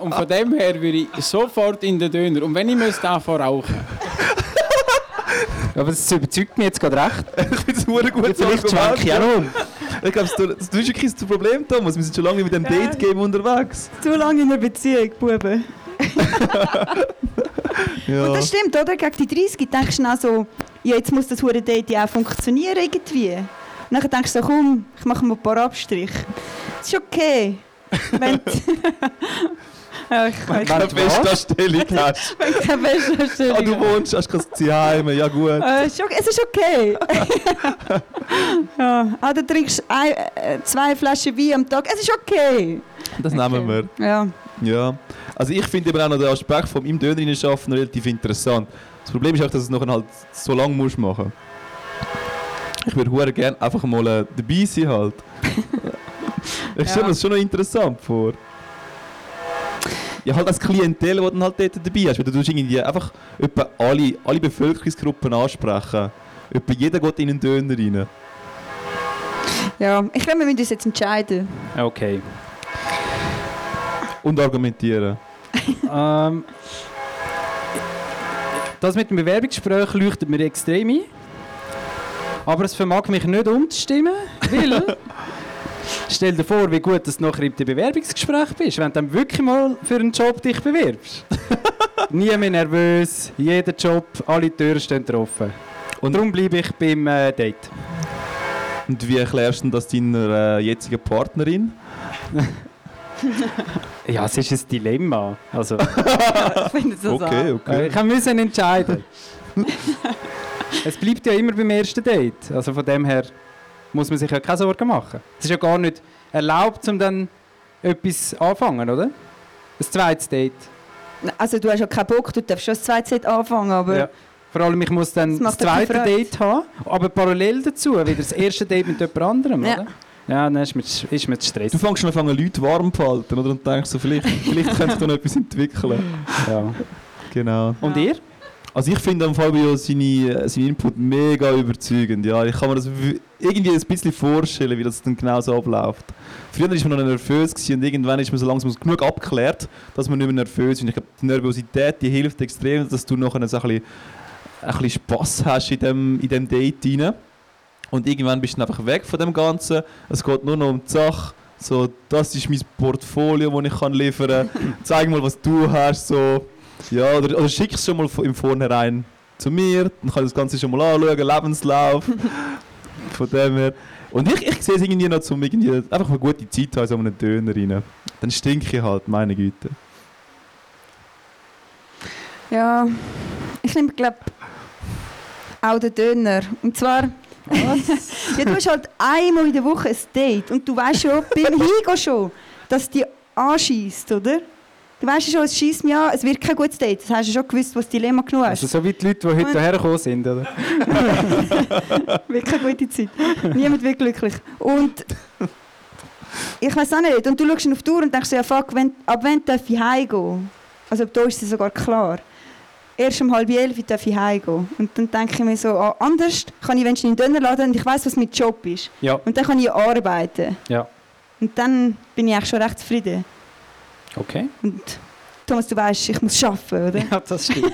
Und von dem her würde ich sofort in den Döner. Und wenn ich müsste, anfangen rauchen. Aber das überzeugt mich jetzt gerade recht. (laughs) ich finde es ein gutes Vielleicht schwenke ich auch um. Ich glaube, du, das ist wirklich das Problem, Thomas. Wir sind schon lange mit dem Date-Game unterwegs. zu lange in einer Beziehung, Buben. (laughs) Ja. Und das stimmt, oder? Gegen die 30 denkst du dann so, ja, jetzt muss das hure Date ja auch funktionieren irgendwie. Und dann denkst du so, komm, ich mache mal ein paar Abstriche. Das ist okay. (laughs) wenn, du- Ja, ich Wenn Keine du was? Festanstellung hast. keine Festanstellung. Ah, du wohnst, hast kein Zuhause, ja gut. Äh, okay- es ist okay. (laughs) ja. ah, du trinkst ein, äh, zwei Flaschen Wein am Tag. Es ist okay. Das nehmen wir. Ja. Ja. Also ich finde eben auch noch den Aspekt vom im Döner arbeiten relativ interessant. Das Problem ist auch, dass du es nachher halt so lange musst machen. Ich würde gerne einfach mal äh, dabei sein halt. (laughs) ich stelle mir das schon noch interessant vor. Ja, halt als Klientel, das dann halt dort dabei hast. Weil du tust irgendwie einfach etwa alle, alle Bevölkerungsgruppen ansprechen. Etwa jeder geht in einen Döner rein. ja. Ich glaube, wir müssen uns jetzt entscheiden. Okay. Und argumentieren. (laughs) ähm, das mit dem Bewerbungsgespräch leuchtet mir extrem ein. Aber es vermag mich nicht umzustimmen, weil... (laughs) Stell dir vor, wie gut dass du nachher im Bewerbungsgespräch bist, wenn du dann wirklich mal für einen Job dich bewirbst. (laughs) Nie mehr nervös, jeder Job, alle Türen stehen offen. Und darum bleibe ich beim äh, Date. Und wie erklärst du das deiner äh, jetzigen Partnerin? (laughs) Ja, es ist ein Dilemma. Also, (laughs) Ich finde das Okay, äh, okay. ich musste entscheiden. es bleibt ja immer beim ersten Date. Also von dem her muss man sich ja keine Sorgen machen. Es ist ja gar nicht erlaubt, um dann etwas anfangen, oder? Ein zweites Date. Also du hast ja keinen Bock, du darfst schon das zweite Set anfangen, aber Ja. Vor allem, ich muss dann Das das, zweite. Date haben, aber parallel dazu wieder das erste Date mit jemand anderem, Ja. oder? Ja, dann ist mir, ist zu Stress. Du fängst schon an, Leute warm zu halten, oder? Und denkst so, vielleicht, vielleicht könnte sich da noch etwas entwickeln. Ja. Genau. Und ihr? Also ich finde am Fabio seine, seinen Input mega überzeugend. Ja, ich kann mir das irgendwie ein bisschen vorstellen, wie das dann genau so abläuft. Früher war man noch nervös und irgendwann ist man so langsam genug abgeklärt, dass man nicht mehr nervös ist. Ich glaube, die Nervosität die hilft extrem, dass du nachher so ein bisschen, ein bisschen Spass hast in dem, in dem Date rein. Und irgendwann bist du einfach weg von dem Ganzen. Es geht nur noch um die Sache. So, das ist mein Portfolio, das ich liefern kann. Zeig mal, was du hast. So. Ja, oder, oder schick es schon mal im Vornherein zu mir, dann kann ich das Ganze schon mal anschauen, Lebenslauf. (laughs) Von dem her. Und ich, ich sehe es irgendwie noch zum irgendwie einfach eine gute Zeit haben, so einen Döner rein. Dann stinke ich halt, meine Güte. ja, ich nehme glaube auch den Döner. Und zwar, (laughs) ja, du hast halt einmal in der Woche ein Date und du weißt schon beim (laughs) Hingehen schon, dass die anschießt, oder? Du weißt schon, es schießt mich an, es wird kein gutes Date. Das hast du schon gewusst, was das Dilemma genug hast. Also so wie die Leute, die heute Und- hierher gekommen sind, oder? (laughs) Wird keine gute Zeit. Niemand wird glücklich. Und ich weiß auch nicht. Und du schaust auf die Uhr und denkst so, ja fuck, wenn, ab wann darf ich heimgehen? Also da ist es sogar klar. Erst um halb elf darf ich heimgehen. Und dann denke ich mir so, ah, anders kann ich wenigstens in den Döner laden und ich weiß, was mein Job ist. Ja, Und dann kann ich arbeiten. ja. Und dann bin ich eigentlich schon recht zufrieden. Okay. Und Thomas, du weißt, ich muss arbeiten, oder? Ja, das stimmt.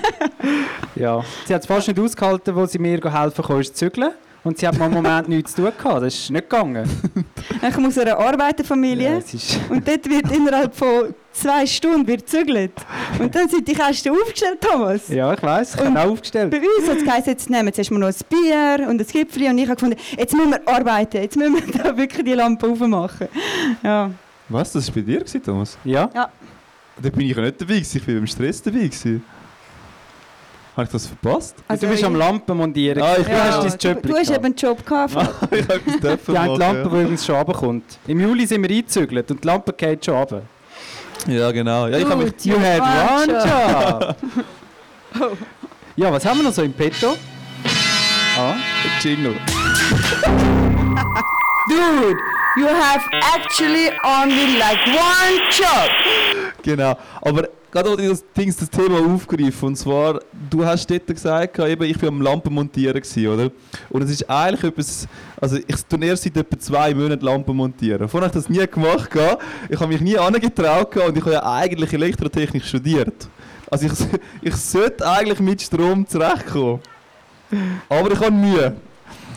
(laughs) ja. Sie hat es fast nicht ausgehalten, wo sie mir helfen konnte, zu zügeln. Und sie hat mal einen Moment (laughs) nichts zu tun gehabt. Das ist nicht gegangen. (laughs) Ich muss einer Arbeiterfamilie. Ja, Und dort wird innerhalb von zwei Stunden wird gezügelt. Und dann sind die Kästen aufgestellt, Thomas. ja ich weiss, ich habe auch aufgestellt. Bei uns hat es geheißen, jetzt nehmen wir noch ein Bier und ein Gipfel. Und ich habe gefunden, jetzt müssen wir arbeiten. Jetzt müssen wir da wirklich die Lampe aufmachen. Ja. Was? Das war bei dir, gewesen, Thomas? Ja? Da bin ich ja nicht dabei, gewesen, ich war beim Stress dabei. Gewesen. Habe ich das verpasst? du bist am Lampen montieren. Ah, ich du bin- hast ja, dein Job du, du hast eben einen Job gehabt. (laughs) ich habe Die machen, Lampe, die übrigens schon runterkommt. Im Juli sind wir eingezügelt und die Lampe geht schon runter. ja. ja, genau. Ja, ich habe mich Gut, You had one job! (laughs) Ja, was haben wir noch so im Petto? Ah, Jingle. (laughs) Dude, you have actually only like one job. Genau. Aber gerade auch das, Dings, das Thema aufgreifen. Und zwar, du hast dort gesagt, eben, ich war am Lampen montieren, oder? Und es ist eigentlich etwas, also ich tue erst seit etwa zwei Monaten Lampen montieren. Vorher habe ich das nie gemacht. Ich habe mich nie angetraut und ich habe ja eigentlich Elektrotechnik studiert. Also ich, (laughs) ich sollte eigentlich mit Strom zurechtkommen. Aber ich habe Mühe.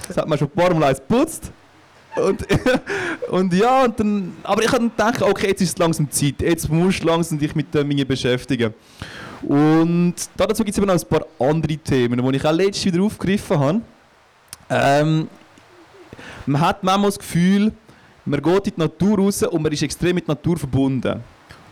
Das hat man schon ein paar Mal geputzt. Und, (laughs) und ja, und dann, aber ich habe gedacht, okay, jetzt ist es langsam Zeit. Jetzt musst du langsam dich mit dem Dingen beschäftigen. Und dazu gibt es eben noch ein paar andere Themen, die ich auch letztes wieder aufgegriffen habe. Ähm, man hat manchmal das Gefühl, man geht in die Natur raus und man ist extrem mit der Natur verbunden.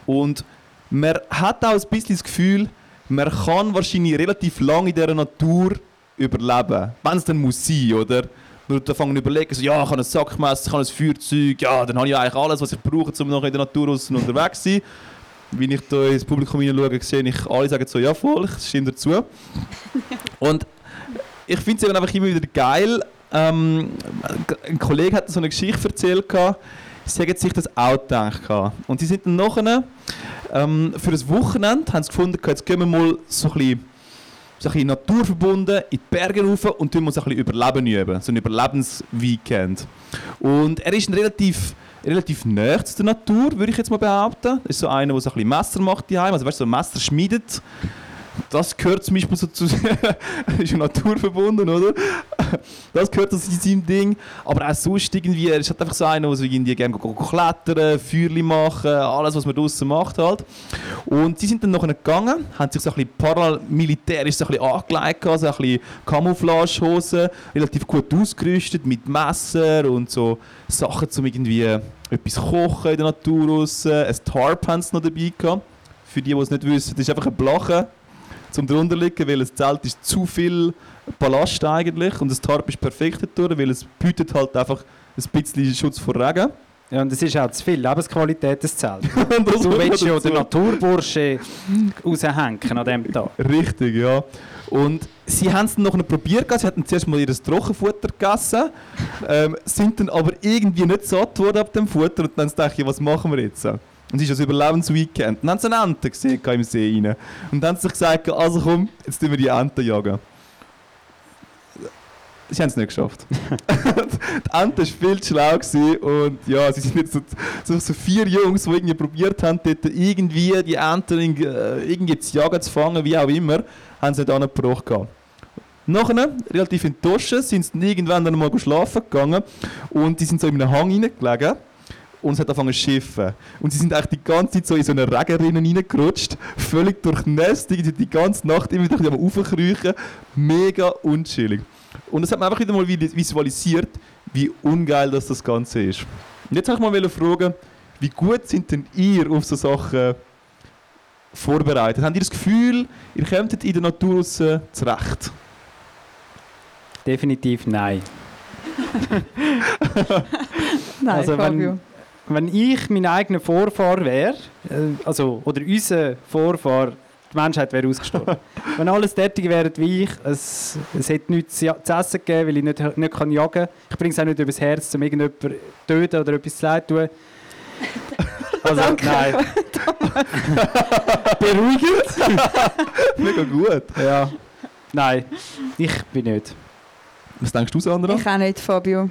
Und man hat auch ein bisschen das Gefühl, man kann wahrscheinlich relativ lange in dieser Natur überleben. Wenn es dann muss sein, oder? Nur dann fangen wir überlegen, so, ja, ich habe ein Sackmesser, ich habe ein Feuerzeug, ja, dann habe ich eigentlich alles, was ich brauche, um noch in der Natur draussen unterwegs zu sein. Wenn ich da ins Publikum hineinschaue, sehe ich, alle sagen so, ja voll, ich stimme dazu. (laughs) Und ich finde es eben einfach immer wieder geil. Ähm, ein Kollege hat so eine Geschichte erzählt, gehabt, sie haben sich das auch gedacht. gehabt. Und sie sind dann nachher, ähm, für ein Wochenende, haben sie gefunden, jetzt gehen wir mal so ein bisschen, so ein naturverbunden in die Berge rauf und tun uns ein bisschen Überleben üben. So ein Überlebensweekend. Und er ist ein relativ relativ nah zu der Natur, würde ich jetzt mal behaupten. Er ist so einer, der so ein bisschen Messer macht daheim, also weißt du, so Messer schmiedet. Das gehört zum Beispiel so zu (laughs) ist ja naturverbunden, oder? Das gehört zu seinem Ding. Aber auch sonst irgendwie, er ist halt einfach so einer, der irgendwie gerne klettern, Feuerchen machen, alles, was man draußen macht halt. Und sie sind dann nachher gegangen, haben sich so ein bisschen paramilitärisch so ein bisschen angelegt, so ein bisschen Camouflagehosen, relativ gut ausgerüstet mit Messer und so Sachen, um irgendwie etwas kochen in der Natur raus. Ein Tarp haben sie noch dabei gehabt. Für die, die es nicht wissen, das ist einfach eine Blache zum drunter liegen, weil das Zelt ist zu viel Ballast eigentlich und das Tarp ist perfekt dadurch, weil es bietet halt einfach ein bisschen Schutz vor Regen. Ja, und es ist auch zu viel Lebensqualität, das Zelt. (laughs) Und Du willst ja den. Naturbursche raushängen an diesem Tag. Richtig, ja. Und sie haben es dann noch probiert, sie hatten zuerst mal ihr Trockenfutter gegessen, ähm, sind dann aber irgendwie nicht satt worden ab dem Futter und dann dachte ich, was machen wir jetzt? Und es ist das Überlebensweekend. Dann haben sie eine Ente gesehen im See rein. Und dann haben sie sich gesagt, also komm, jetzt tun wir die Ente jagen. Sie haben es nicht geschafft. (laughs) die Ente war viel zu schlau gewesen und ja, sie sind jetzt so, so, so vier Jungs, die irgendwie probiert haben, dort irgendwie die Enten äh, irgendwie zu jagen, zu fangen, wie auch immer, haben sie nicht angebracht gehabt. Nachher, relativ enttäuscht, sind sie irgendwann dann mal schlafen gegangen und die sind so in einem Hang reingelegen und es hat angefangen zu schiffen. Und sie sind eigentlich die ganze Zeit so in so eine Regenrinne reingerutscht, völlig durchnässt, irgendwie die ganze Nacht immer wieder am Aufkriechen, mega unchillig. Und das hat man einfach wieder mal vis- visualisiert, wie ungeil das, das Ganze ist. Und jetzt wollte ich mal fragen, wie gut sind denn ihr auf so Sachen vorbereitet? Habt ihr das Gefühl, ihr kommt in der Natur raus zurecht? Definitiv nein. (laughs) (laughs) Nein, Also wenn- Fabio. Wenn ich mein eigener Vorfahr wäre, äh, also, oder unser Vorfahr, die Menschheit wäre ausgestorben. (laughs) Wenn alles tätig wäre wie ich, es, es hätte nichts zu essen gegeben, weil ich nicht, nicht kann jagen kann. Ich bringe es auch nicht übers Herz, um irgendjemanden zu töten oder etwas zu leid zu tun. (laughs) Also, Danke. nein. (laughs) Beruhigend? Mega gut. Ja. Nein, ich bin nicht. Was denkst du, Sandra? Ich auch nicht, Fabio.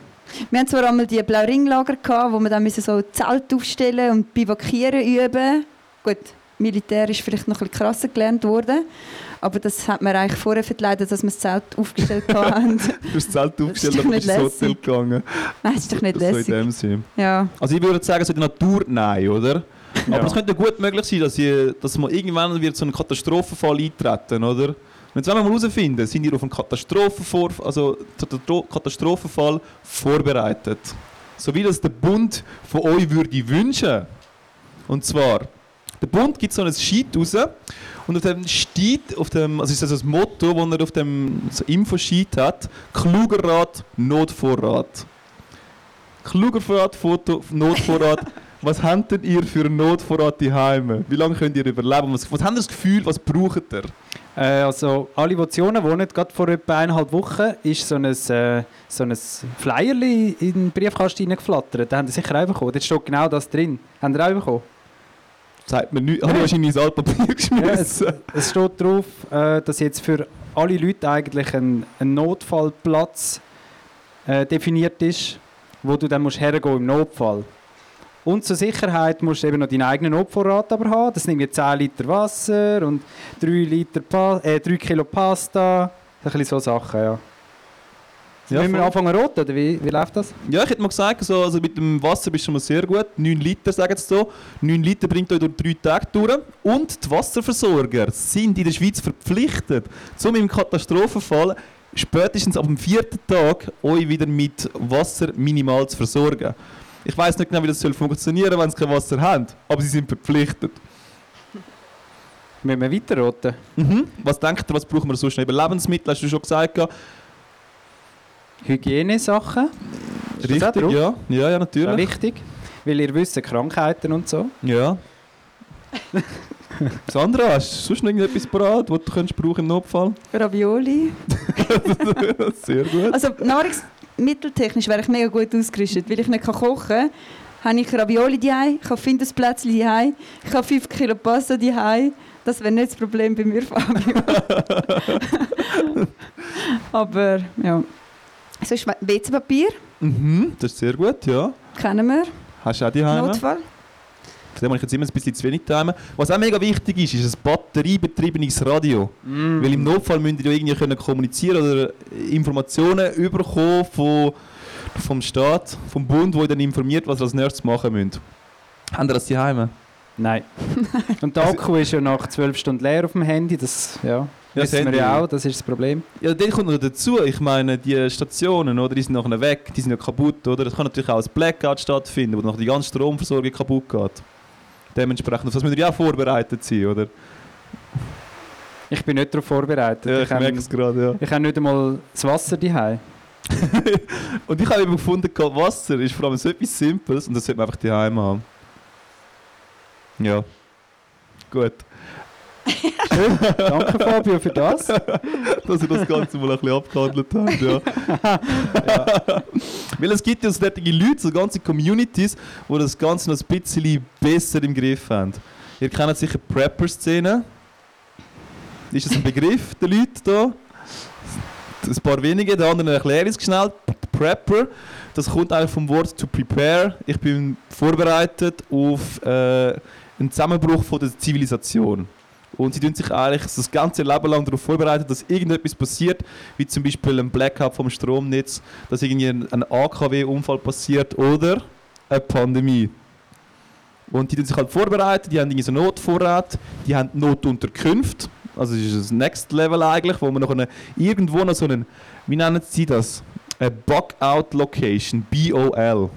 Wir hatten zwar einmal die Blauringlager, gehabt, wo wir dann müssen so Zelt aufstellen und Bivakieren üben. Gut, Militär ist vielleicht noch ein bisschen krasser gelernt worden. Aber das hat mir eigentlich vorher verleidet, dass wir das Zelt aufgestellt (laughs) haben. Du hast das Zelt aufgestellt, aber bist ins Hotel lässig. gegangen. Nein, das ist doch nicht So in lässig. dem Sinn. Ja. Also ich würde sagen, so in der Natur nein, oder? Ja. Aber es könnte gut möglich sein, dass, ihr, dass mal irgendwann wird so ein Katastrophenfall eintreten, oder? Und jetzt wollen wir mal herausfinden, sind ihr auf einen Katastrophenvor also Katastro- Katastrophenfall vorbereitet? So wie das der Bund von euch würde wünschen. Und zwar, der Bund gibt so ein Sheet raus und auf dem steht, auf dem, also ist das das Motto, das er auf dem so Infosheet hat, kluger Rat, Notvorrat. Kluger Vorrat, Foto, Notvorrat. (laughs) Was habt denn ihr für einen Notvorrat daheim? Wie lange könnt ihr überleben? Was, was habt ihr das Gefühl, was braucht ihr? Äh, also alle, die zu wohnen, gerade vor etwa eineinhalb Wochen, ist so ein, äh, so ein Flyerli in den Briefkasten reingeflattert. Da haben sie sicher auch bekommen. Dort steht genau das drin. Haben Sie auch bekommen? Sagt mir nichts. Habe ich wahrscheinlich ins Altpapier (laughs) Ja, es, geschmissen. es steht drauf, äh, dass jetzt für alle Leute eigentlich ein, ein Notfallplatz äh, definiert ist, wo du dann musst hergehen im Notfall. Und zur Sicherheit musst du eben noch deinen eigenen Notvorrat aber haben. Das sind irgendwie 10 Liter Wasser und 3, Liter pa äh, 3 Kilo Pasta. Ein bisschen so Sachen, ja. Ja, Müssen wir anfangen rot, oder wie, wie läuft das? Ja, ich hätte mal gesagt, so, also mit dem Wasser bist du schon mal sehr gut. 9 Liter, sagen sie so. 9 Liter bringt euch durch drei Tage durch. Und die Wasserversorger sind in der Schweiz verpflichtet, um im Katastrophenfall spätestens ab dem vierten Tag euch wieder mit Wasser minimal zu versorgen. Ich weiß nicht genau, wie das soll funktionieren, wenn sie kein Wasser haben, aber sie sind verpflichtet. Müssen wir weiterroten? Mhm. Was denkt ihr, was brauchen wir sonst noch? Eben Lebensmittel, hast du schon gesagt. Hygienesachen. Richtig, ja. Ja, ja, natürlich. wichtig. Weil ihr wisst, Krankheiten und so. Ja. (laughs) Sandra, hast du sonst noch irgendetwas parat, was du könntest brauchen im Notfall? Ravioli. (laughs) Sehr gut. Also nahrungsmitteltechnisch wäre ich mega gut ausgerüstet, weil ich nicht kochen kann. Habe ich Ravioli daheim, ich habe Findersplätzchen daheim, ich habe 5 Kilo Pasta daheim. Das wäre nicht das Problem bei mir, (laughs) Fabio. Aber ja. Sonst WC-Papier Mhm, das ist sehr gut, ja. kennen wir. Hast du auch die Heime? Notfall. Von dem habe ich jetzt immer ein bisschen zu wenig daheim. Was auch mega wichtig ist, ist ein batteriebetriebenes Radio. Mm. Weil im Notfall müsst ihr ja irgendwie können kommunizieren oder Informationen überkommen von, vom Staat, vom Bund, wo ihr dann informiert, was ihr als nächstes machen müsst. Haben ihr das daheim? Nein. (laughs) Und der Akku ist ja nach 12 Stunden leer auf dem Handy. Das, ja, Ja, das wissen wir ja auch, das ist das Problem. Ja, dann kommt noch dazu, ich meine, die Stationen, oder, die sind nachher weg, die sind ja kaputt, oder? Es kann natürlich auch ein Blackout stattfinden, wo nachher die ganze Stromversorgung kaputt geht. Dementsprechend, auf das müssen wir ja vorbereitet sein, oder? Ich bin nicht darauf vorbereitet. Ja, ich ich merke es gerade, ja. ich habe nicht einmal das Wasser daheim. (laughs) Und ich habe eben gefunden, Wasser ist vor allem so etwas Simples und das sollte man einfach daheim haben. Ja. Gut. Danke (laughs) Fabio für das. dass ihr das Ganze mal ein bisschen abgehandelt habt. (laughs) Ja. Weil es gibt ja so solche Leute, so ganze Communities, die das Ganze noch ein bisschen besser im Griff haben. Ihr kennt sicher die Prepper-Szene. Ist das ein Begriff der Leute da? Ein paar wenige, der andere erkläre ich es schnell. Prepper, das kommt eigentlich vom Wort to prepare. Ich bin vorbereitet auf äh, einen Zusammenbruch von der Zivilisation. Und sie tun sich eigentlich das ganze Leben lang darauf vorbereiten, dass irgendetwas passiert, wie zum Beispiel ein Blackout vom Stromnetz, dass irgendwie ein, AKW-Unfall passiert oder eine Pandemie. Und die tun sich halt vorbereiten, die haben irgendwie so Notvorrat, die haben Notunterkünfte, also das ist das Next Level eigentlich, wo man noch eine, irgendwo noch so einen, wie nennen sie das? Eine Bug-Out Location, BOL.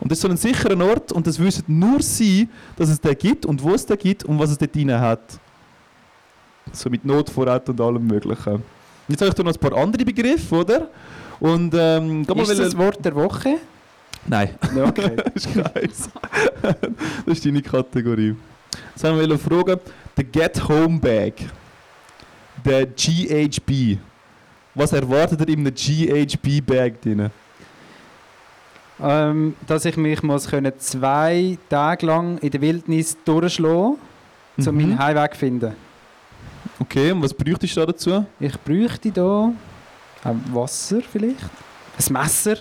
Und das ist so ein sicherer Ort und das wissen nur sie, dass es den gibt und wo es den gibt und was es dort drin hat. So mit Notvorrat und allem Möglichen. Jetzt habe ich noch ein paar andere Begriffe, oder? Und ähm, Ist das das Wort der Woche? Nein, Ja, okay. (laughs) das ist keins. das ist deine Kategorie. Jetzt haben wir fragen, der Get Home Bag, der GHB. Was erwartet ihr in einem GHB-Bag drin? ähm, dass ich mich muss können zwei Tage lang in der Wildnis durchschlagen muss, um Mhm. meinen Heimweg zu finden. Okay, und was bräuchtest du da dazu? Ich bräuchte hier Wasser vielleicht, ein Messer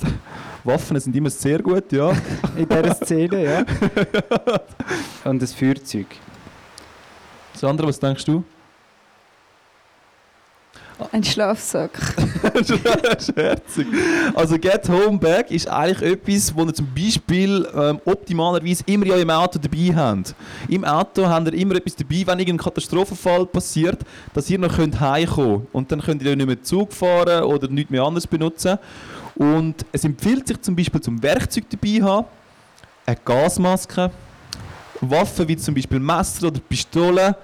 (laughs) Waffen sind immer sehr gut, ja. (laughs) in dieser Szene, ja. (laughs) Und ein Feuerzeug. Sandra, was denkst du? Ein Schlafsack. (laughs) Scherzig. Also Get Home Bag ist eigentlich etwas, wo ihr zum Beispiel ähm, optimalerweise immer ja im Auto dabei habt. Im Auto habt ihr immer etwas dabei, wenn irgendein Katastrophenfall passiert, dass ihr noch heimkommen könnt. Und dann könnt ihr nicht mehr Zug fahren oder nichts mehr anderes benutzen. Und es empfiehlt sich zum Beispiel zum Werkzeug dabei haben, eine Gasmaske, Waffen wie zum Beispiel Messer oder Pistolen,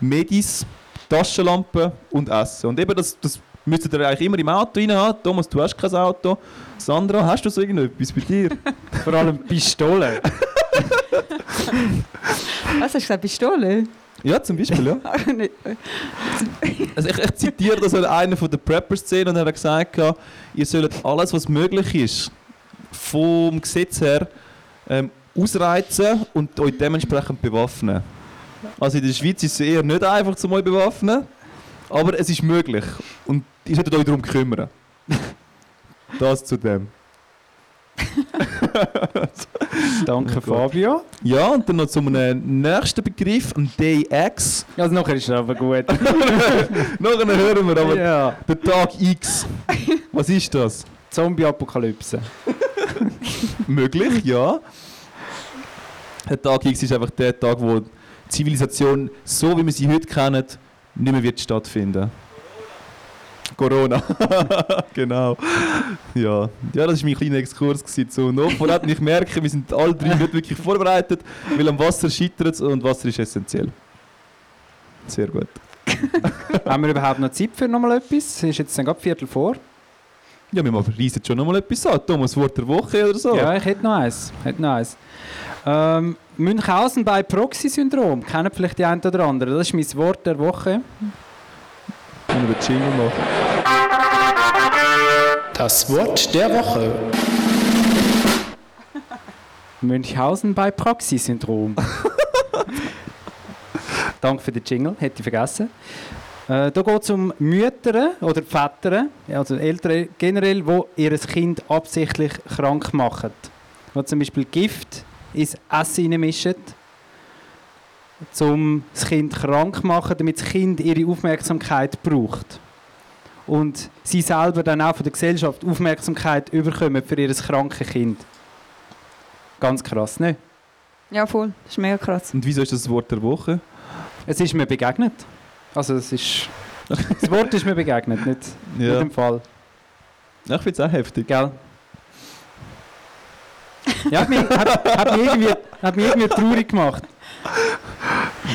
Medis, Taschenlampe und Essen. Und eben das, das müsstet ihr eigentlich immer im Auto rein haben. Thomas, du hast kein Auto. Sandra, hast du so irgendetwas bei dir? (laughs) Vor allem Pistolen. (laughs) Was hast du gesagt? Pistole? ja, zum Beispiel, ja. (laughs) Nicht. Also ich, ich zitiere das einer von der Prepper-Szene und er hat gesagt, ihr sollt alles, was möglich ist, vom Gesetz her ähm, ausreizen und euch dementsprechend bewaffnen. Also in der Schweiz ist es eher nicht einfach, zum euch bewaffnen, aber es ist möglich und ihr solltet euch darum kümmern. (laughs) Das zu dem. (laughs) Danke Fabio. Ja, und dann noch zu einem nächsten Begriff, ein Day X. Also nachher ist es aber gut. (laughs) Nachher hören wir aber ja. den Tag X. Was ist das? Zombie-Apokalypse. Möglich, ja. Der Tag X ist einfach der Tag, wo Zivilisation, so wie wir sie heute kennen, nicht mehr wird stattfinden. Corona. (laughs) genau. Ja. ja, das war mein kleiner Exkurs gewesen zu Notvorrat. Ich merke, wir sind alle drei nicht wirklich vorbereitet, weil am Wasser scheitert es und Wasser ist essentiell. Sehr gut. (laughs) Haben wir überhaupt noch Zeit für nochmal etwas? Es ist jetzt dann gerade Viertel vor. Ja, wir reisen schon nochmal etwas an. Thomas, Wort der Woche oder so? Ja, ich hätte noch eins. Hätte noch eins. Ähm, Münchhausen bei Proxy-Syndrom. Kennen vielleicht die einen oder anderen. Das ist mein Wort der Woche. Wir den Jingle machen. Das Wort der Woche. Münchhausen bei Proxy-Syndrom. (laughs) Danke für den Jingle, hätte ich vergessen. Äh, da geht es um Mütter oder Väter, also Eltern generell, die ihr Kind absichtlich krank machen. Die zum Beispiel Gift ins Essen reinmischen, um das Kind krank zu machen, damit das Kind ihre Aufmerksamkeit braucht. Und sie selber dann auch von der Gesellschaft Aufmerksamkeit überkommen für ihr krankes Kind. Ganz krass, ne? Ja, voll. Das ist mega krass. Und wieso ist das das Wort der Woche? Es ist mir begegnet. Also es ist... Das Wort ist mir begegnet, nicht, Ja. nicht im Fall. Ja, ich finde es auch heftig. Gell? Ja, hat mich, hat, hat, mich irgendwie, hat mich irgendwie traurig gemacht.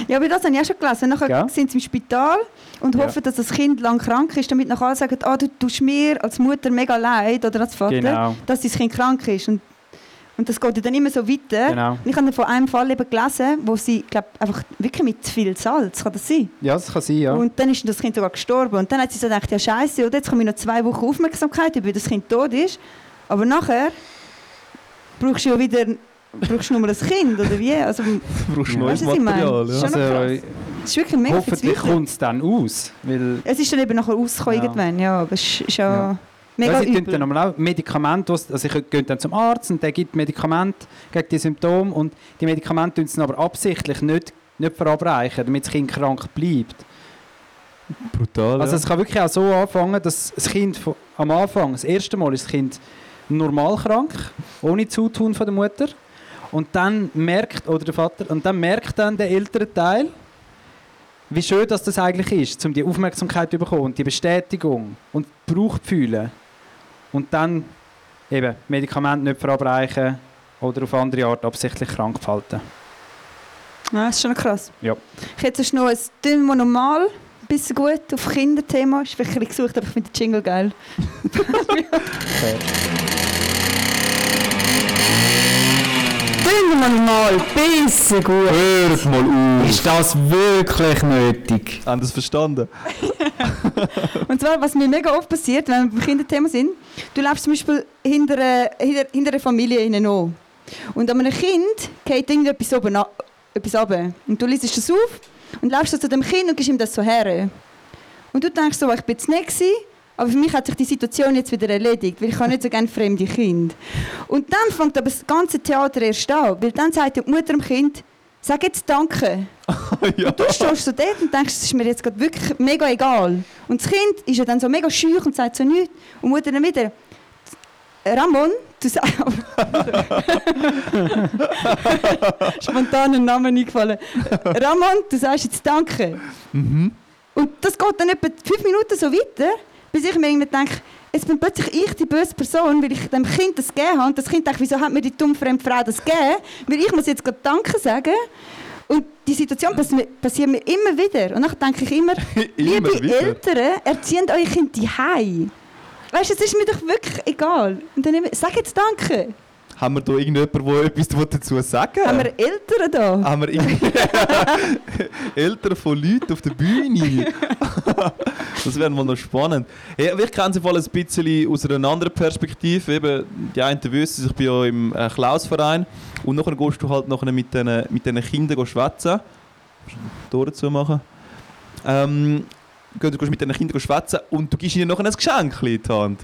Ja, aber das habe ich auch schon gelesen. Nachher Ja. sind sie im Spital und Ja. hoffen, dass das Kind lang krank ist, damit nachher alle sagen, ah, du tust mir als Mutter mega leid oder als Vater, Genau. dass dein Kind krank ist. Und, und das geht ja dann immer so weiter. Genau. Und ich habe von einem Fall eben gelesen, wo sie, glaub, einfach wirklich mit zu viel Salz, kann das sein? Ja, das kann sein, ja. Und dann ist das Kind sogar gestorben. Und dann hat sie so gedacht, ja scheiße, oder jetzt komme ich noch zwei Wochen Aufmerksamkeit, über das Kind tot ist. Aber nachher brauchst du ja wieder brauchst du nur ein Kind, oder wie? Also, Du brauchst Ja. neues? Material. Ja. Also, krass. das ist wirklich mega hoffentlich kommt es dann aus. Weil Es ist dann eben nachher rausgekommen Ja. irgendwann, ja, aber es ist, ja, Ja. mega ja, sie übel. dann auch Medikamente, was- also ich gehe dann zum Arzt und der gibt Medikamente gegen die Symptome und die Medikamente tun sie aber absichtlich nicht, nicht verabreichen, damit das Kind krank bleibt. Brutal. Also ja. es kann wirklich auch so anfangen, dass das Kind am Anfang, das erste Mal ist das Kind normal krank, ohne Zutun von der Mutter. Und dann merkt, oder der Vater, und dann merkt dann der ältere Teil, wie schön dass das eigentlich ist, um die Aufmerksamkeit zu bekommen und die Bestätigung und Brauch zu fühlen. Und dann eben Medikamente nicht verabreichen oder auf andere Art absichtlich krank halten. Ja, das ist schon krass. Ja. Ich hätte noch ein Dünn, normal bisschen gut auf Kinderthema ist. Vielleicht ein gesucht, aber ich finde den Jingle geil. Dünn, normal, bisschen gut. Hört mal auf! Ist das wirklich nötig? Haben das verstanden? (laughs) Und zwar, was mir mega oft passiert, wenn wir beim Kinderthema sind, du läufst zum Beispiel hinter, einer- hinter, hinter einer Familie hinein an. Und an einem Kind geht irgendetwas oben etwas runter. Und du liest das auf und läufst so zu dem Kind und gibst ihm das so her. Und du denkst so, ich bin jetzt nicht gewesen, aber für mich hat sich die Situation jetzt wieder erledigt, weil ich habe nicht so gerne fremde Kinder. Und dann fängt aber das ganze Theater erst an, weil dann sagt die Mutter dem Kind, sag jetzt Danke. (laughs) ja. Du stehst so dort und denkst, es ist mir jetzt gerade wirklich mega egal. Und das Kind ist ja dann so mega schüch und sagt so nichts. Und Mutter dann wieder, Ramon, du sagst... (laughs) Spontan ein Name eingefallen. Ramon, du sagst jetzt Danke. Mhm. Und das geht dann etwa fünf Minuten so weiter, bis ich mir irgendwie denke, jetzt bin plötzlich ich die böse Person, weil ich dem Kind das gegeben habe. Und das Kind denkt, wieso hat mir die dumme fremde Frau das gegeben? Weil ich muss jetzt gerade Danke sagen. Und die Situation passi passiert mir immer wieder. Und dann denke ich immer, (laughs) Immer liebe wieder. Eltern, erzieht euer Kind die. Weißt du, es ist mir doch wirklich egal. Und dann immer, sag jetzt Danke. Haben wir da irgendjemanden, der etwas dazu sagen Haben wir Eltern da? Haben wir (laughs) Eltern von Leuten auf der Bühne? (laughs) das wäre mal noch spannend. Ja, ich kenne sie voll ein bisschen aus einer anderen Perspektive. Eben, die einen wissen, ich bin ja im äh, Klausverein und nachher gehst du halt nachher mit diesen mit den Kindern schwätzen. Tore zu machen. Ähm, du gehst mit den Kindern schwätzen und du gibst ihnen nachher ein Geschenk in die Hand.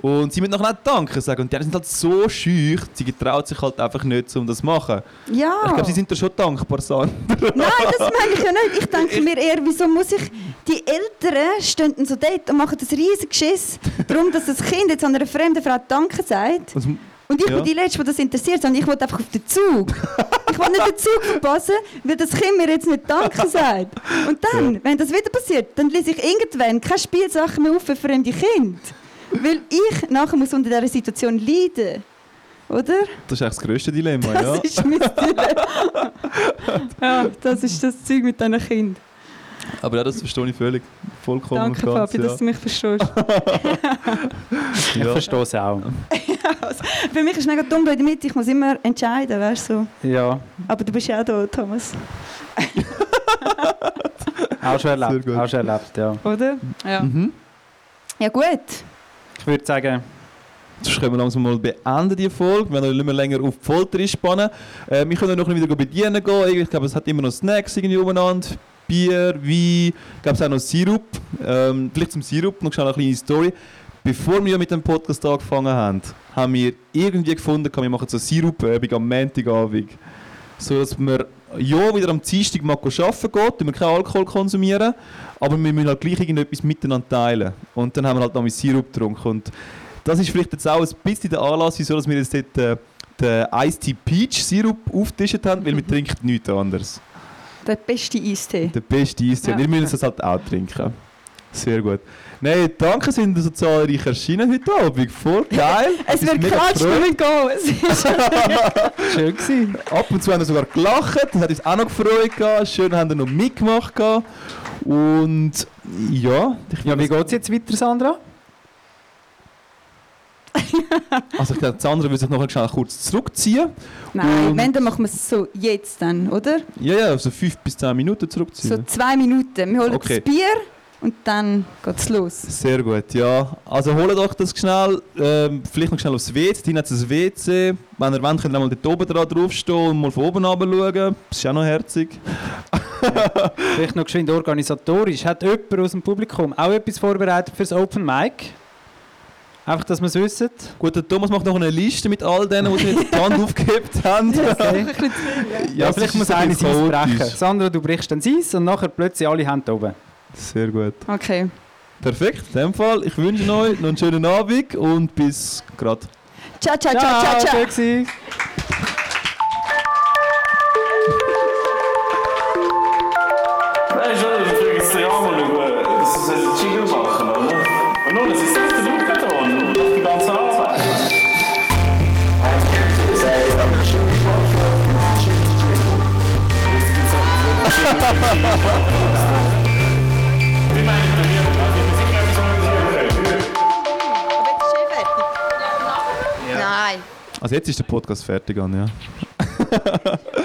Und sie müssen nachher auch Danke sagen. Und die sind halt so schüch, sie getraut sich halt einfach nicht, um das zu machen. Ja. Ich glaube, sie sind da schon dankbar, Sandra. Nein, das meine ich ja nicht. Ich denke mir eher, wieso muss ich... Die Eltern stehen so dort und machen das riesige Schiss, darum, dass das Kind jetzt an einer fremden Frau Danke sagt. Was- Und ich Ja. bin die Letzte, die das interessiert, sondern ich will einfach auf den Zug. ich will nicht den Zug verpassen, weil das Kind mir jetzt nicht Danke (laughs) sagt. Und dann, wenn das wieder passiert, dann lese ich irgendwann keine Spielsachen mehr auf für fremde Kinder. Weil ich nachher muss unter dieser Situation leiden. Oder? Das ist eigentlich das grösste Dilemma, Das ja. ist mein (laughs) Dilemma. ja, das ist das Zeug mit diesen Kindern. Aber ja, das verstehe ich völlig. Vollkommen Danke, ganz, Fabi, ja. dass du mich verstehst. (laughs) Ich Ja. verstehe es auch. (laughs) Für mich ist es mega dumm in der Mitte. Ich muss immer entscheiden, weißt du. So. Ja, Aber du bist ja auch da, Thomas. (laughs) auch schon erlebt. Sehr gut. Auch schon erlebt, ja. Oder? Ja. Mhm. Ja, gut. Ich würde sagen, Sonst können wir langsam mal beenden, die Folge. Wir wollen nicht mehr länger auf die Folter einspannen. Äh, wir können noch wieder bedienen gehen. Ich glaube, es hat immer noch Snacks irgendwie umeinander. Bier, Wein, glaube, es auch noch Sirup. Ähm, vielleicht zum Sirup noch eine kleine Story. Bevor wir mit dem Podcast angefangen haben, haben wir irgendwie gefunden, wir machen so Sirup-Übung am Montagabend. So dass wir ja wieder am Dienstag mal arbeiten geht, wir keinen Alkohol konsumieren, aber wir müssen halt gleich irgendetwas miteinander teilen. Und dann haben wir halt noch mit Sirup getrunken. Und das ist vielleicht jetzt auch ein bisschen der Anlass, wieso dass wir jetzt dort äh, den Iced Tea Peach Sirup aufgetischt haben, weil wir trinken nichts anderes. Der beste Eistee. Der beste Eistee. Ja. Wir müssen es halt auch trinken. Sehr gut. Nein, danke, sind so zahlreich erschienen heute Abend. Voll geil. (laughs) Es wird klatscht, wir gehen. Es ist (laughs) schön gewesen. Ab und zu haben wir sogar gelacht, das hat uns auch noch gefreut. gehabt. Schön haben wir noch mitgemacht. gehabt. Und ja, ich Ja, wie geht es jetzt weiter, Sandra? (laughs) Also ich glaube, Sandra will sich noch schnell kurz zurückziehen. Nein, Und- wenn, dann machen wir es so jetzt dann, oder? Ja, ja, so fünf bis zehn Minuten zurückziehen. So zwei Minuten. Wir holen Okay. das Bier und dann geht's los. Sehr gut, ja. Also holt euch das schnell, ähm, vielleicht noch schnell aufs WC. Dort hat es ein WC. Wenn ihr wollt, könnt ihr mal dort oben dran draufstehen und mal von oben runter schauen. Das ist auch noch herzig. Vielleicht noch geschwind organisatorisch. Hat jemand aus dem Publikum auch etwas vorbereitet fürs Open Mic? Einfach, dass wir es wissen. Gut, der Thomas macht noch eine Liste mit all denen, die die (laughs) Hand aufgehebt haben. Okay. Ja, es vielleicht ist muss ein einer Eis brechen. Sandra, du brichst dann Eis und nachher plötzlich alle Hände oben. Sehr gut. Okay. Perfekt, in dem Fall. Ich wünsche euch noch einen schönen Abend und bis gerade. Ciao, ciao, ciao, ciao, ciao. schön Nein. Also jetzt ist der Podcast fertig, Anja. (laughs)